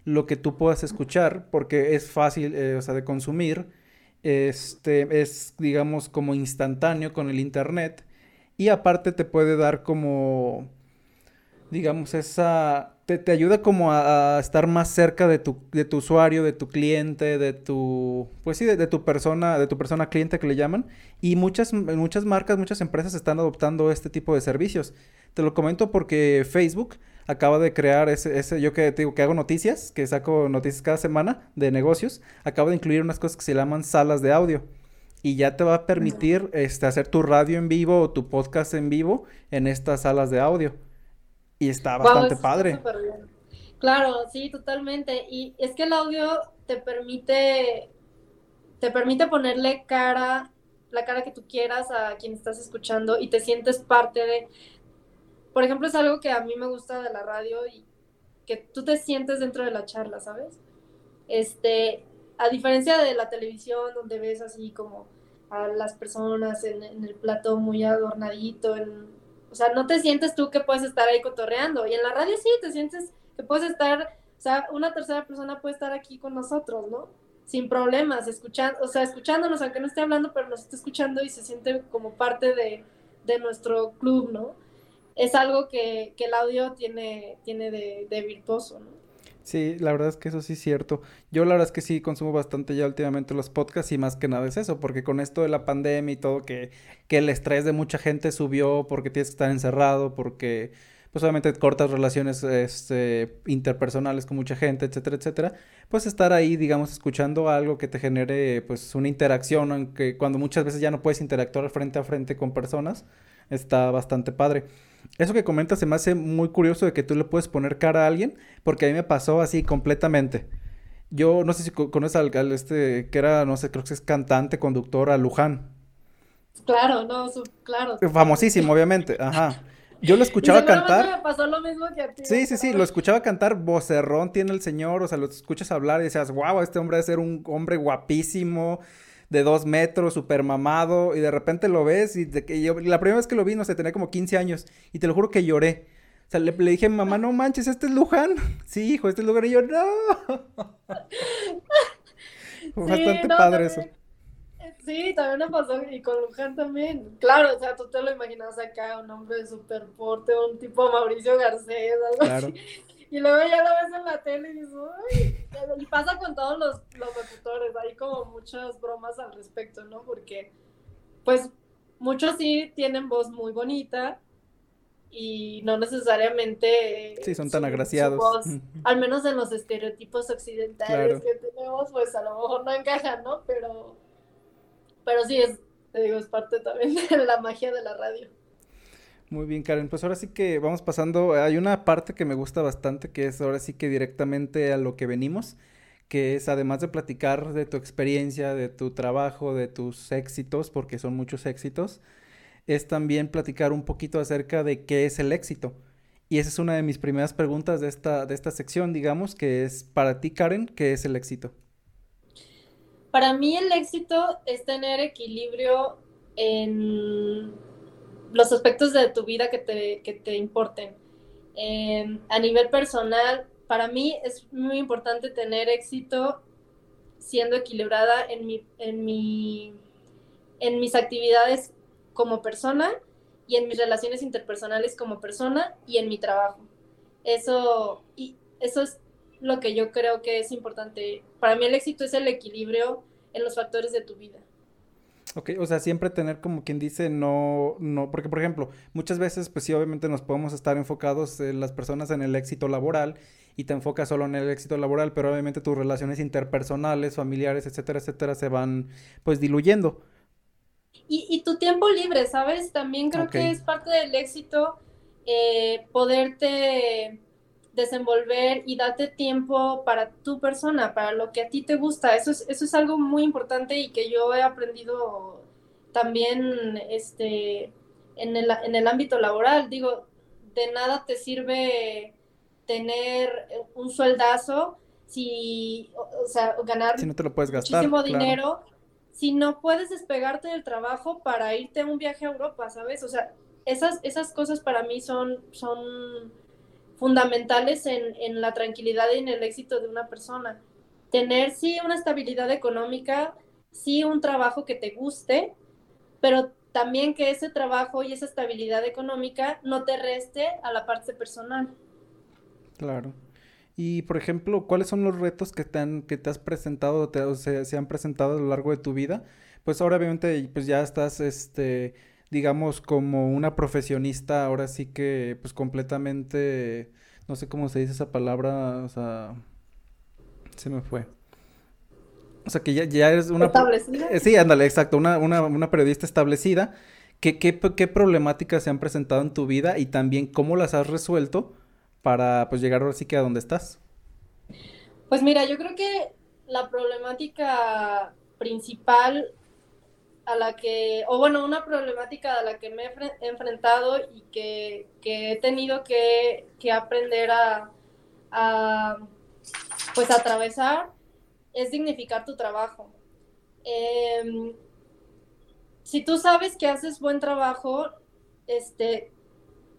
lo que tú puedas escuchar, porque es fácil, eh, o sea, de consumir, este, es, digamos, como instantáneo con el internet, y aparte te puede dar como, digamos, esa te, ayuda como a, estar más cerca de tu, de tu usuario, de tu cliente, de tu, pues sí, de, tu persona, de tu persona cliente que le llaman. Y muchas, muchas marcas, muchas empresas están adoptando este tipo de servicios. Te lo comento porque Facebook acaba de crear ese, ese yo que digo que hago noticias, que saco noticias cada semana de negocios, acaba de incluir unas cosas que se llaman salas de audio. Y ya te va a permitir este, hacer tu radio en vivo o tu podcast en vivo en estas salas de audio. Y está bastante padre. Claro, sí, totalmente. Y es que el audio te permite, te permite ponerle cara, la cara que tú quieras a quien estás escuchando y te sientes parte de. Por ejemplo, es algo que a mí me gusta de la radio y que tú te sientes dentro de la charla, ¿sabes? Este, a diferencia de la televisión donde ves así como a las personas en, el plato muy adornadito, en o sea, no te sientes tú que puedes estar ahí cotorreando. Y en la radio sí, te sientes que puedes estar, o sea, una tercera persona puede estar aquí con nosotros, ¿no? Sin problemas, escuchando, o sea, escuchándonos, aunque no esté hablando, pero nos está escuchando y se siente como parte de, de nuestro club, ¿no? Es algo que, que el audio tiene, tiene de, de virtuoso, ¿no? Sí, la verdad es que eso sí es cierto. Yo la verdad es que sí consumo bastante ya últimamente los podcasts y más que nada es eso, porque con esto de la pandemia y todo, que, que el estrés de mucha gente subió porque tienes que estar encerrado, porque pues obviamente cortas relaciones este, interpersonales con mucha gente, etcétera, etcétera, pues estar ahí, digamos, escuchando algo que te genere pues una interacción, aunque cuando muchas veces ya no puedes interactuar frente a frente con personas, está bastante padre. Eso que comentas se me hace muy curioso de que tú le puedes poner cara a alguien, porque a mí me pasó así completamente. Yo no sé si conoces al, este, que era, no sé, creo que es cantante, conductor, a Luján. Claro, no, claro. Famosísimo, obviamente, ajá. Yo lo escuchaba cantar. Me pasó lo mismo que a ti. Sí, sí, sí, lo escuchaba cantar, vocerrón tiene el señor, o sea, lo escuchas hablar y decías, wow, este hombre debe ser un hombre guapísimo, de dos metros, súper mamado, y de repente lo ves, y de que yo, la primera vez que lo vi, no sé, tenía como 15 años, y te lo juro que lloré. O sea, le, dije, mamá, no manches, este es Luján. Sí, hijo, este es Luján. Y yo, no. bastante padre eso. Sí, también me pasó, y con Luján también. Claro, o sea, tú te lo imaginas acá, un hombre de super porte, un tipo Mauricio Garcés, algo claro. así. Y luego ya lo ves en la tele y dices, Uy. y pasa con todos los, los locutores, hay como muchas bromas al respecto, ¿no? Porque, pues, muchos sí tienen voz muy bonita y no necesariamente... Sí, son tan agraciados. al menos en los estereotipos occidentales que tenemos, pues a lo mejor no encajan, ¿no? Pero, pero sí, es, te digo, es parte también de la magia de la radio. Muy bien, Karen. Pues ahora sí que vamos pasando. Hay una parte que me gusta bastante, que es ahora sí que directamente a lo que venimos, que es además de platicar de tu experiencia, de tu trabajo, de tus éxitos, porque son muchos éxitos, es también platicar un poquito acerca de qué es el éxito. Y esa es una de mis primeras preguntas de esta, de esta sección, digamos, que es para ti, Karen, ¿qué es el éxito? Para mí el éxito es tener equilibrio en los aspectos de tu vida que te, que te importen. Em, a nivel personal, para mí es muy importante tener éxito siendo equilibrada en, mi, en, mi, en mis actividades como persona y en mis relaciones interpersonales como persona y en mi trabajo. Eso, y eso es lo que yo creo que es importante. Para mí el éxito es el equilibrio en los factores de tu vida. Ok, o sea, siempre tener como quien dice no, no, porque por ejemplo, muchas veces pues sí, obviamente nos podemos estar enfocados en las personas en el éxito laboral y te enfocas solo en el éxito laboral, pero obviamente tus relaciones interpersonales, familiares, etcétera, etcétera, se van pues diluyendo. Y, y tu tiempo libre, ¿sabes? También creo que es parte del éxito eh, poderte desenvolver y darte tiempo para tu persona, para lo que a ti te gusta. Eso es, eso es algo muy importante y que yo he aprendido también este, en, el, en el ámbito laboral. Digo, de nada te sirve tener un sueldazo si, o, sea, ganar si no te lo puedes gastar, muchísimo dinero, si no puedes despegarte del trabajo para irte a un viaje a Europa, ¿sabes? O sea, esas, esas cosas para mí son, son fundamentales en, en la tranquilidad y en el éxito de una persona. Tener sí una estabilidad económica, sí un trabajo que te guste, pero también que ese trabajo y esa estabilidad económica no te reste a la parte personal. Claro. Y por ejemplo, ¿cuáles son los retos que te, han, que te has presentado te, o sea, se han presentado a lo largo de tu vida? Pues ahora obviamente pues ya estás, este, digamos, como una profesionista, ahora sí que pues completamente, no sé cómo se dice esa palabra, o sea, se me fue. O sea, que ya, ya eres una... Establecida. Eh, sí, ándale, exacto, una, una, una periodista establecida. ¿Qué, qué, ¿Qué problemáticas se han presentado en tu vida y también cómo las has resuelto para pues llegar ahora sí que a donde estás? Pues mira, yo creo que la problemática principal a la que, o bueno, una problemática a la que me he enfrentado y que, que he tenido que, que aprender a, pues atravesar es dignificar tu trabajo. Em, si tú sabes que haces buen trabajo, este,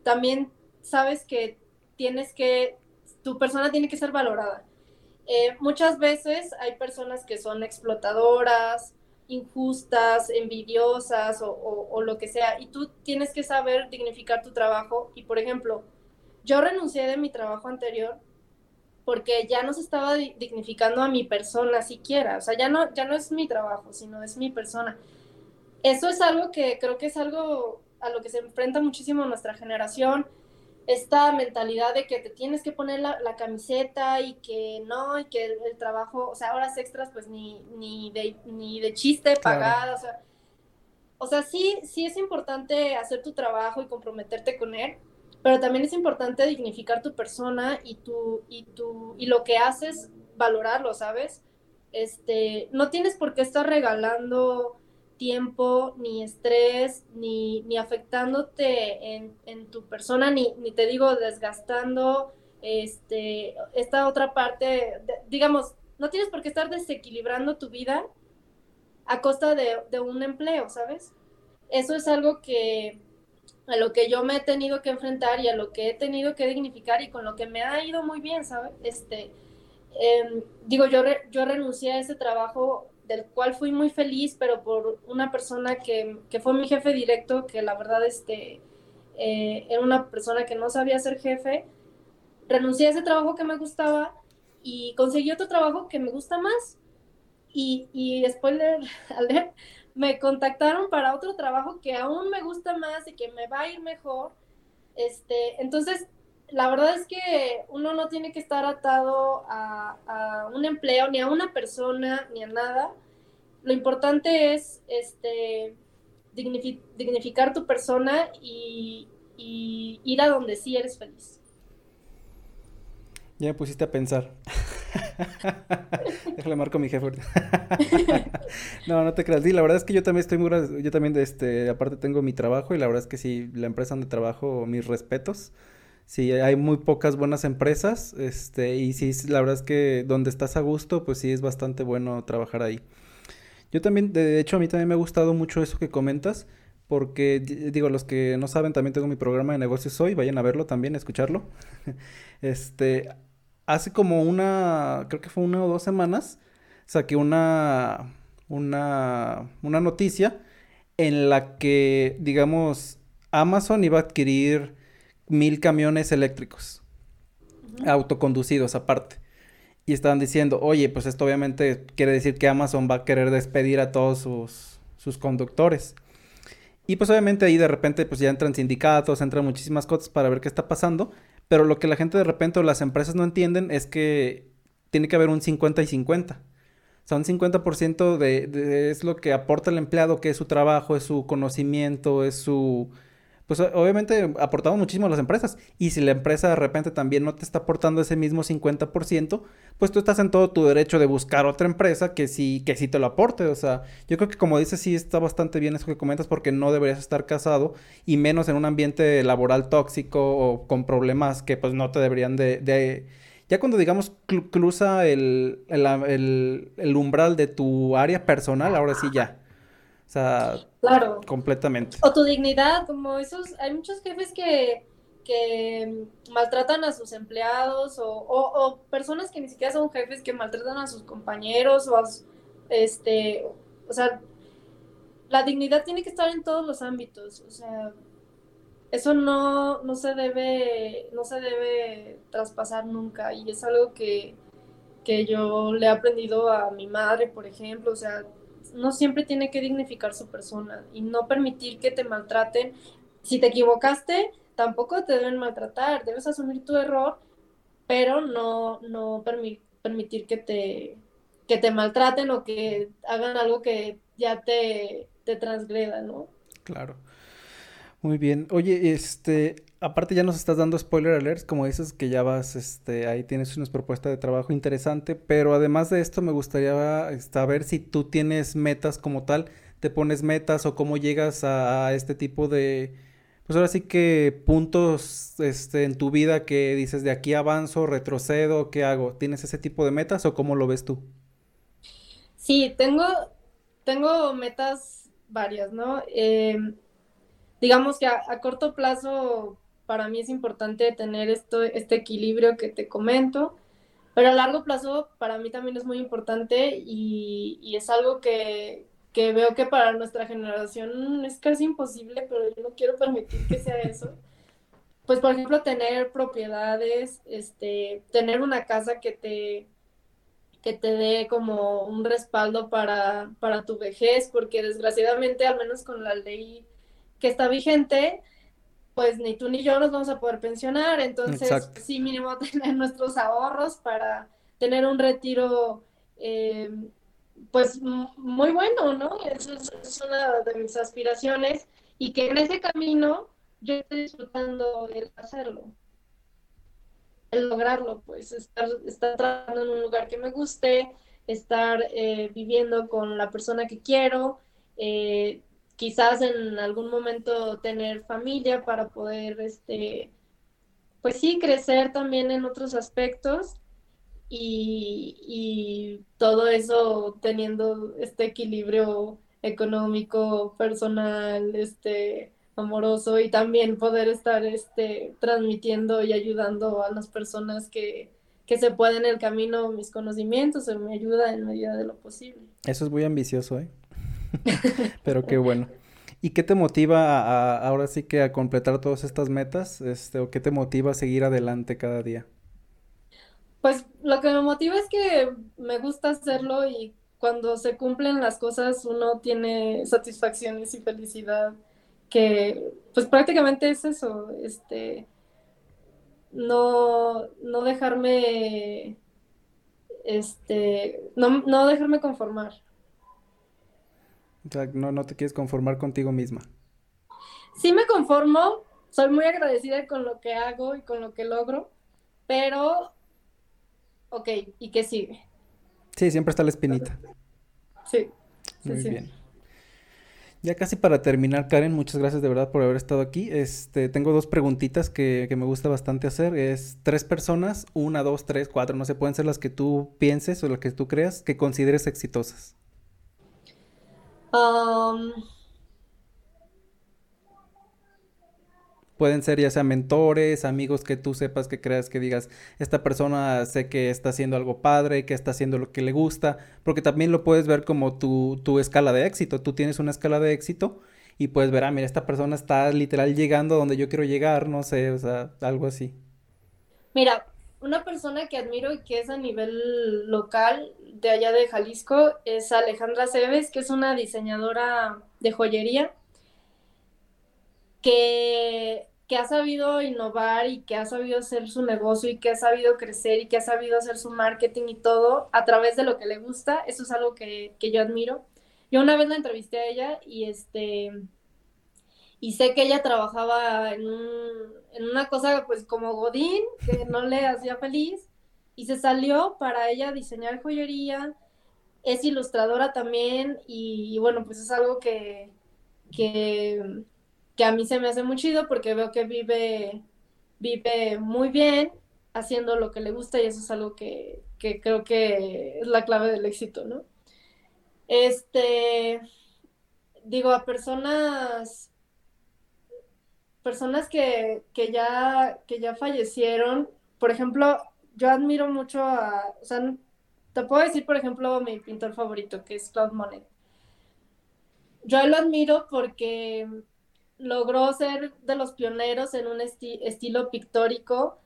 también sabes que tienes que, tu persona tiene que ser valorada. Eh, muchas veces hay personas que son explotadoras, injustas, envidiosas o, lo que sea, y tú tienes que saber dignificar tu trabajo. Y por ejemplo, yo renuncié de mi trabajo anterior porque ya no se estaba dignificando a mi persona siquiera, o sea, ya no, ya no es mi trabajo, sino es mi persona. Eso es algo que creo que es algo a lo que se enfrenta muchísimo nuestra generación, esta mentalidad de que te tienes que poner la, camiseta y que no, y que el, trabajo, o sea, horas extras, pues ni, ni, de, ni de chiste pagada, o sea, o sea, sí, sí es importante hacer tu trabajo y comprometerte con él, pero también es importante dignificar tu persona y tu, y tu, y lo que haces, valorarlo, ¿sabes? Este, no tienes por qué estar regalando tiempo, ni estrés, ni, ni afectándote en, en, tu persona, ni, ni te digo desgastando este, esta otra parte, digamos, no tienes por qué estar desequilibrando tu vida a costa de, de un empleo, ¿sabes? Eso es algo que, a lo que yo me he tenido que enfrentar y a lo que he tenido que dignificar y con lo que me ha ido muy bien, ¿sabes? Este, em, digo, yo, yo renuncié a ese trabajo del cual fui muy feliz, pero por una persona que, que fue mi jefe directo, que la verdad este, eh, era una persona que no sabía ser jefe, renuncié a ese trabajo que me gustaba y conseguí otro trabajo que me gusta más. Y, y spoiler alert, me contactaron para otro trabajo que aún me gusta más y que me va a ir mejor. Este, entonces, la verdad es que uno no tiene que estar atado a, un empleo, ni a una persona, ni a nada. Lo importante es este, dignificar tu persona y, ir a donde sí eres feliz. Ya me pusiste a pensar. Déjale marco a mi jefe. no, no te creas. La verdad es que yo también estoy muy... Yo también, este, aparte tengo mi trabajo y la verdad es que sí, la empresa donde trabajo, mis respetos. Sí, hay muy pocas buenas empresas, este, y sí, la verdad es que donde estás a gusto, pues sí es bastante bueno trabajar ahí. Yo también, de hecho, a mí también me ha gustado mucho eso que comentas, porque digo, los que no saben, también tengo mi programa de negocios hoy, vayan a verlo también, a escucharlo. este, hace como una, creo que fue una o dos semanas, saqué una, una, una noticia en la que, digamos, Amazon iba a adquirir mil camiones eléctricos, autoconducidos aparte. Y estaban diciendo, oye, pues esto obviamente quiere decir que Amazon va a querer despedir a todos sus, sus conductores. Y pues obviamente ahí de repente pues ya entran sindicatos, entran muchísimas cosas para ver qué está pasando. Pero lo que la gente de repente o las empresas no entienden es que tiene que haber un 50 y 50. O sea, un 50% de, de, es lo que aporta el empleado, que es su trabajo, es su conocimiento, es su, pues obviamente aportamos muchísimo a las empresas. Y si la empresa de repente también no te está aportando ese mismo 50%, pues tú estás en todo tu derecho de buscar otra empresa que sí, que sí te lo aporte. O sea, yo creo que como dices, sí está bastante bien eso que comentas porque no deberías estar casado y menos en un ambiente laboral tóxico o con problemas que pues no te deberían de... de... Ya cuando digamos cruza el, el, el umbral de tu área personal, ahora sí ya. O sea, claro. completamente. O tu dignidad, como esos, hay muchos jefes que, que maltratan a sus empleados o, personas que ni siquiera son jefes que maltratan a sus compañeros o este, o sea, la dignidad tiene que estar en todos los ámbitos, o sea, eso no, no se debe, no se debe traspasar nunca y es algo que, que yo le he aprendido a mi madre, por ejemplo, o sea, no siempre tiene que dignificar su persona y no permitir que te maltraten. Si te equivocaste, tampoco te deben maltratar, debes asumir tu error, pero no, no permitir que te, que te maltraten o que hagan algo que ya te, te transgreda, ¿no? Claro. Muy bien. Oye, este, aparte ya nos estás dando spoiler alerts, como dices que ya vas, este, ahí tienes una propuesta de trabajo interesante, pero además de esto me gustaría saber si tú tienes metas como tal, te pones metas o cómo llegas a, este tipo de, pues ahora sí que puntos, este, en tu vida que dices de aquí avanzo, retrocedo, ¿qué hago? ¿Tienes ese tipo de metas o cómo lo ves tú? Sí, tengo, tengo metas varias, ¿no? Eh, digamos que a, corto plazo para mí es importante tener esto, este equilibrio que te comento, pero a largo plazo para mí también es muy importante y, es algo que, que, veo que para nuestra generación es casi imposible, pero yo no quiero permitir que sea eso. Pues por ejemplo tener propiedades, este, tener una casa que te que te dé como un respaldo para, para tu vejez, porque desgraciadamente, al menos con la ley que está vigente, pues ni tú ni yo nos vamos a poder pensionar, entonces sí mínimo tener nuestros ahorros para tener un retiro eh, pues muy bueno, ¿no? Eso es, una de mis aspiraciones y que en ese camino yo estoy disfrutando el hacerlo, el lograrlo, pues estar, estar trabajando en un lugar que me guste, estar eh, viviendo con la persona que quiero, eh, quizás en algún momento tener familia para poder, este, pues sí, crecer también en otros aspectos y, todo eso teniendo este equilibrio económico, personal, este, amoroso y también poder estar este, transmitiendo y ayudando a las personas que, que se pueden en el camino mis conocimientos o mi ayuda en medida de lo posible. Eso es muy ambicioso, ¿eh? Pero qué bueno. ¿Y qué te motiva a, ahora sí que a completar todas estas metas? Este, ¿O qué te motiva a seguir adelante cada día? Pues lo que me motiva es que me gusta hacerlo y cuando se cumplen las cosas uno tiene satisfacciones y felicidad que pues prácticamente es eso, este no, no dejarme este no, no dejarme conformar. O sea, no, no te quieres conformar contigo misma. Sí me conformo, soy muy agradecida con lo que hago y con lo que logro, pero, ok, ¿y qué sigue? Sí, siempre está la espinita. Sí. Muy bien. Ya casi para terminar, Karen, muchas gracias de verdad por haber estado aquí. Este, tengo dos preguntitas que, que, me gusta bastante hacer. Es tres personas, una, dos, tres, cuatro, no sé, pueden ser las que tú pienses o las que tú creas que consideres exitosas. Pueden ser ya sea mentores, amigos que tú sepas que creas que digas, esta persona sé que está haciendo algo padre, que está haciendo lo que le gusta, porque también lo puedes ver como tu, tu escala de éxito. Tú tienes una escala de éxito y puedes ver, ah, mira, esta persona está literal llegando a donde yo quiero llegar, no sé, o sea, algo así. Mira, una persona que admiro y que es a nivel local de allá de Jalisco es Alejandra Cebes, que es una diseñadora de joyería que, que, ha sabido innovar y que ha sabido hacer su negocio y que ha sabido crecer y que ha sabido hacer su marketing y todo a través de lo que le gusta. Eso es algo que, que yo admiro. Yo una vez la entrevisté a ella y este y sé que ella trabajaba en, una cosa pues como Godín, que no le hacía feliz, y se salió para ella diseñar joyería, es ilustradora también, y, bueno, pues es algo que, que, a mí se me hace muy chido porque veo que vive, vive muy bien haciendo lo que le gusta y eso es algo que, que creo que es la clave del éxito, ¿no? Este, digo, a personas personas que, que, ya, que ya fallecieron, por ejemplo, yo admiro mucho a, o sea, te puedo decir, por ejemplo, mi pintor favorito, que es Claude Monet. Yo lo admiro porque logró ser de los pioneros en un estilo pictórico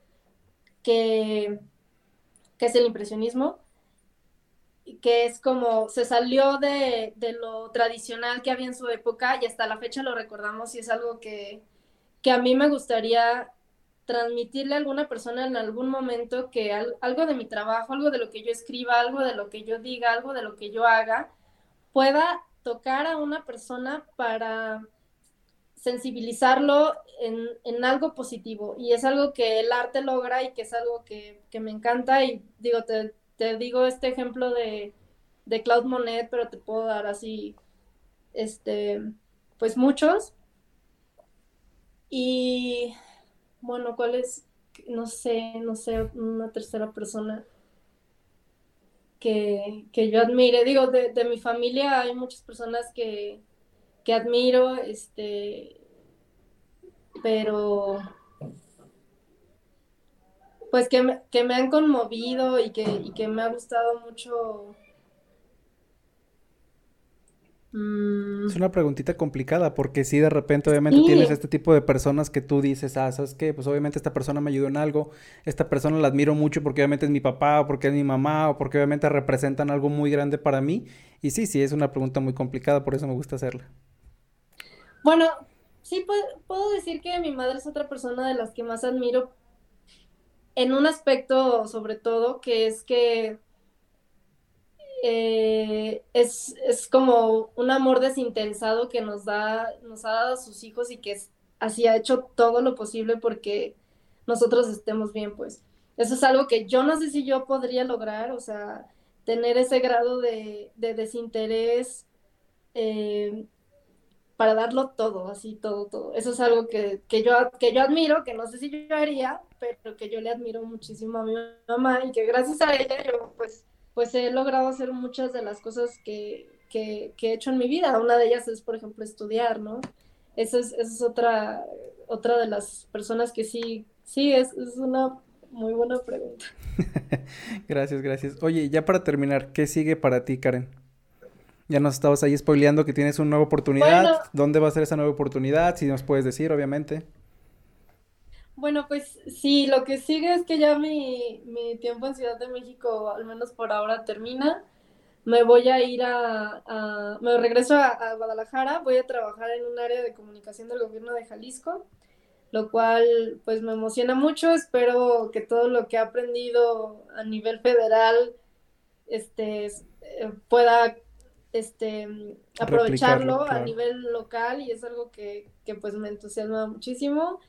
que, que es el impresionismo, que es como se salió de, de, lo tradicional que había en su época y hasta la fecha lo recordamos y es algo que, que a mí me gustaría transmitirle a alguna persona en algún momento que algo de mi trabajo, algo de lo que yo escriba, algo de lo que yo diga, algo de lo que yo haga, pueda tocar a una persona para sensibilizarlo en, en, algo positivo. Y es algo que el arte logra y que es algo que, que me encanta. Y digo, te, te digo este ejemplo de, de Claude Monet, pero te puedo dar así, este, pues muchos. Y bueno, ¿cuál es? No sé, no sé, una tercera persona que, que yo admire. Digo, de, de, mi familia hay muchas personas que, que admiro, este, pero pues que me, que me han conmovido y que, y que me ha gustado mucho. Es una preguntita complicada porque si de repente obviamente tienes este tipo de personas que tú dices, ah, ¿sabes qué? Pues obviamente esta persona me ayudó en algo, esta persona la admiro mucho porque obviamente es mi papá o porque es mi mamá o porque obviamente representan algo muy grande para mí. Y sí, sí, es una pregunta muy complicada, por eso me gusta hacerla. Bueno, sí puedo decir que mi madre es otra persona de las que más admiro en un aspecto sobre todo, que es que eh, es, es, como un amor desinteresado que nos da, nos ha dado a sus hijos y que así ha hecho todo lo posible porque nosotros estemos bien, pues. Eso es algo que yo no sé si yo podría lograr, o sea, tener ese grado de, de desinterés eh, para darlo todo, así, todo, todo. Eso es algo que, que, yo, que yo admiro, que no sé si yo haría, pero que yo le admiro muchísimo a mi mamá y que gracias a ella yo, pues, pues he logrado hacer muchas de las cosas que, que, he hecho en mi vida. Una de ellas es, por ejemplo, estudiar, ¿no? Esa es, esa es otra, otra de las personas que sí, sí, es, es una muy buena pregunta. gracias, gracias. Oye, ya para terminar, ¿qué sigue para ti, Karen? Ya nos estabas ahí spoileando que tienes una nueva oportunidad. ¿Dónde va a ser esa nueva oportunidad? Si nos puedes decir, obviamente. Bueno, pues sí, lo que sigue es que ya mi, mi tiempo en Ciudad de México, al menos por ahora, termina. Me voy a ir a, me regreso a, Guadalajara, voy a trabajar en un área de comunicación del gobierno de Jalisco, lo cual pues me emociona mucho, espero que todo lo que he aprendido a nivel federal este, eh, pueda este, aprovecharlo a nivel local y es algo que, que pues me entusiasma muchísimo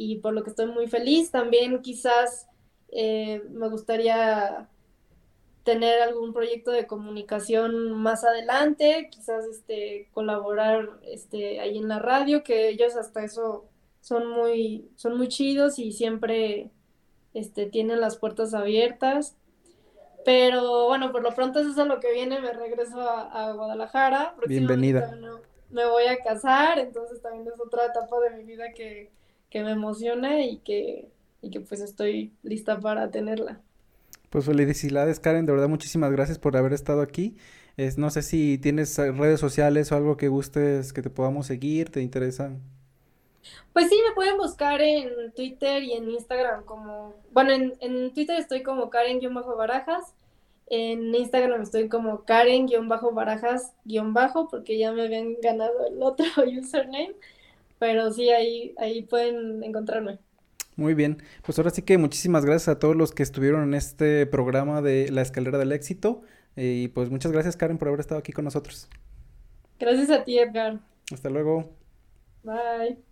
y por lo que estoy muy feliz. También quizás eh, me gustaría tener algún proyecto de comunicación más adelante, quizás este colaborar este ahí en la radio, que ellos hasta eso son muy son muy chidos y siempre este tienen las puertas abiertas. Pero bueno, por lo pronto eso es a lo que viene, me regreso a, Guadalajara. Bienvenida. Me voy a casar, entonces también es otra etapa de mi vida que, que me emociona y que, y que pues estoy lista para tenerla. Pues felicidades Karen, de verdad muchísimas gracias por haber estado aquí. Es, no sé si tienes eh, redes sociales o algo que gustes que te podamos seguir, ¿te interesa? Pues sí, me pueden buscar en Twitter y en Instagram como, bueno, en, en Twitter estoy como Karen-Barajas, en Instagram estoy como Karen-Barajas-Bajo, porque ya me habían ganado el otro username pero sí, ahí, ahí pueden encontrarme. Muy bien, pues ahora sí que muchísimas gracias a todos los que estuvieron en este programa de La Escalera del Éxito y pues muchas gracias Karen por haber estado aquí con nosotros. Gracias a ti Edgar. Hasta luego. Bye.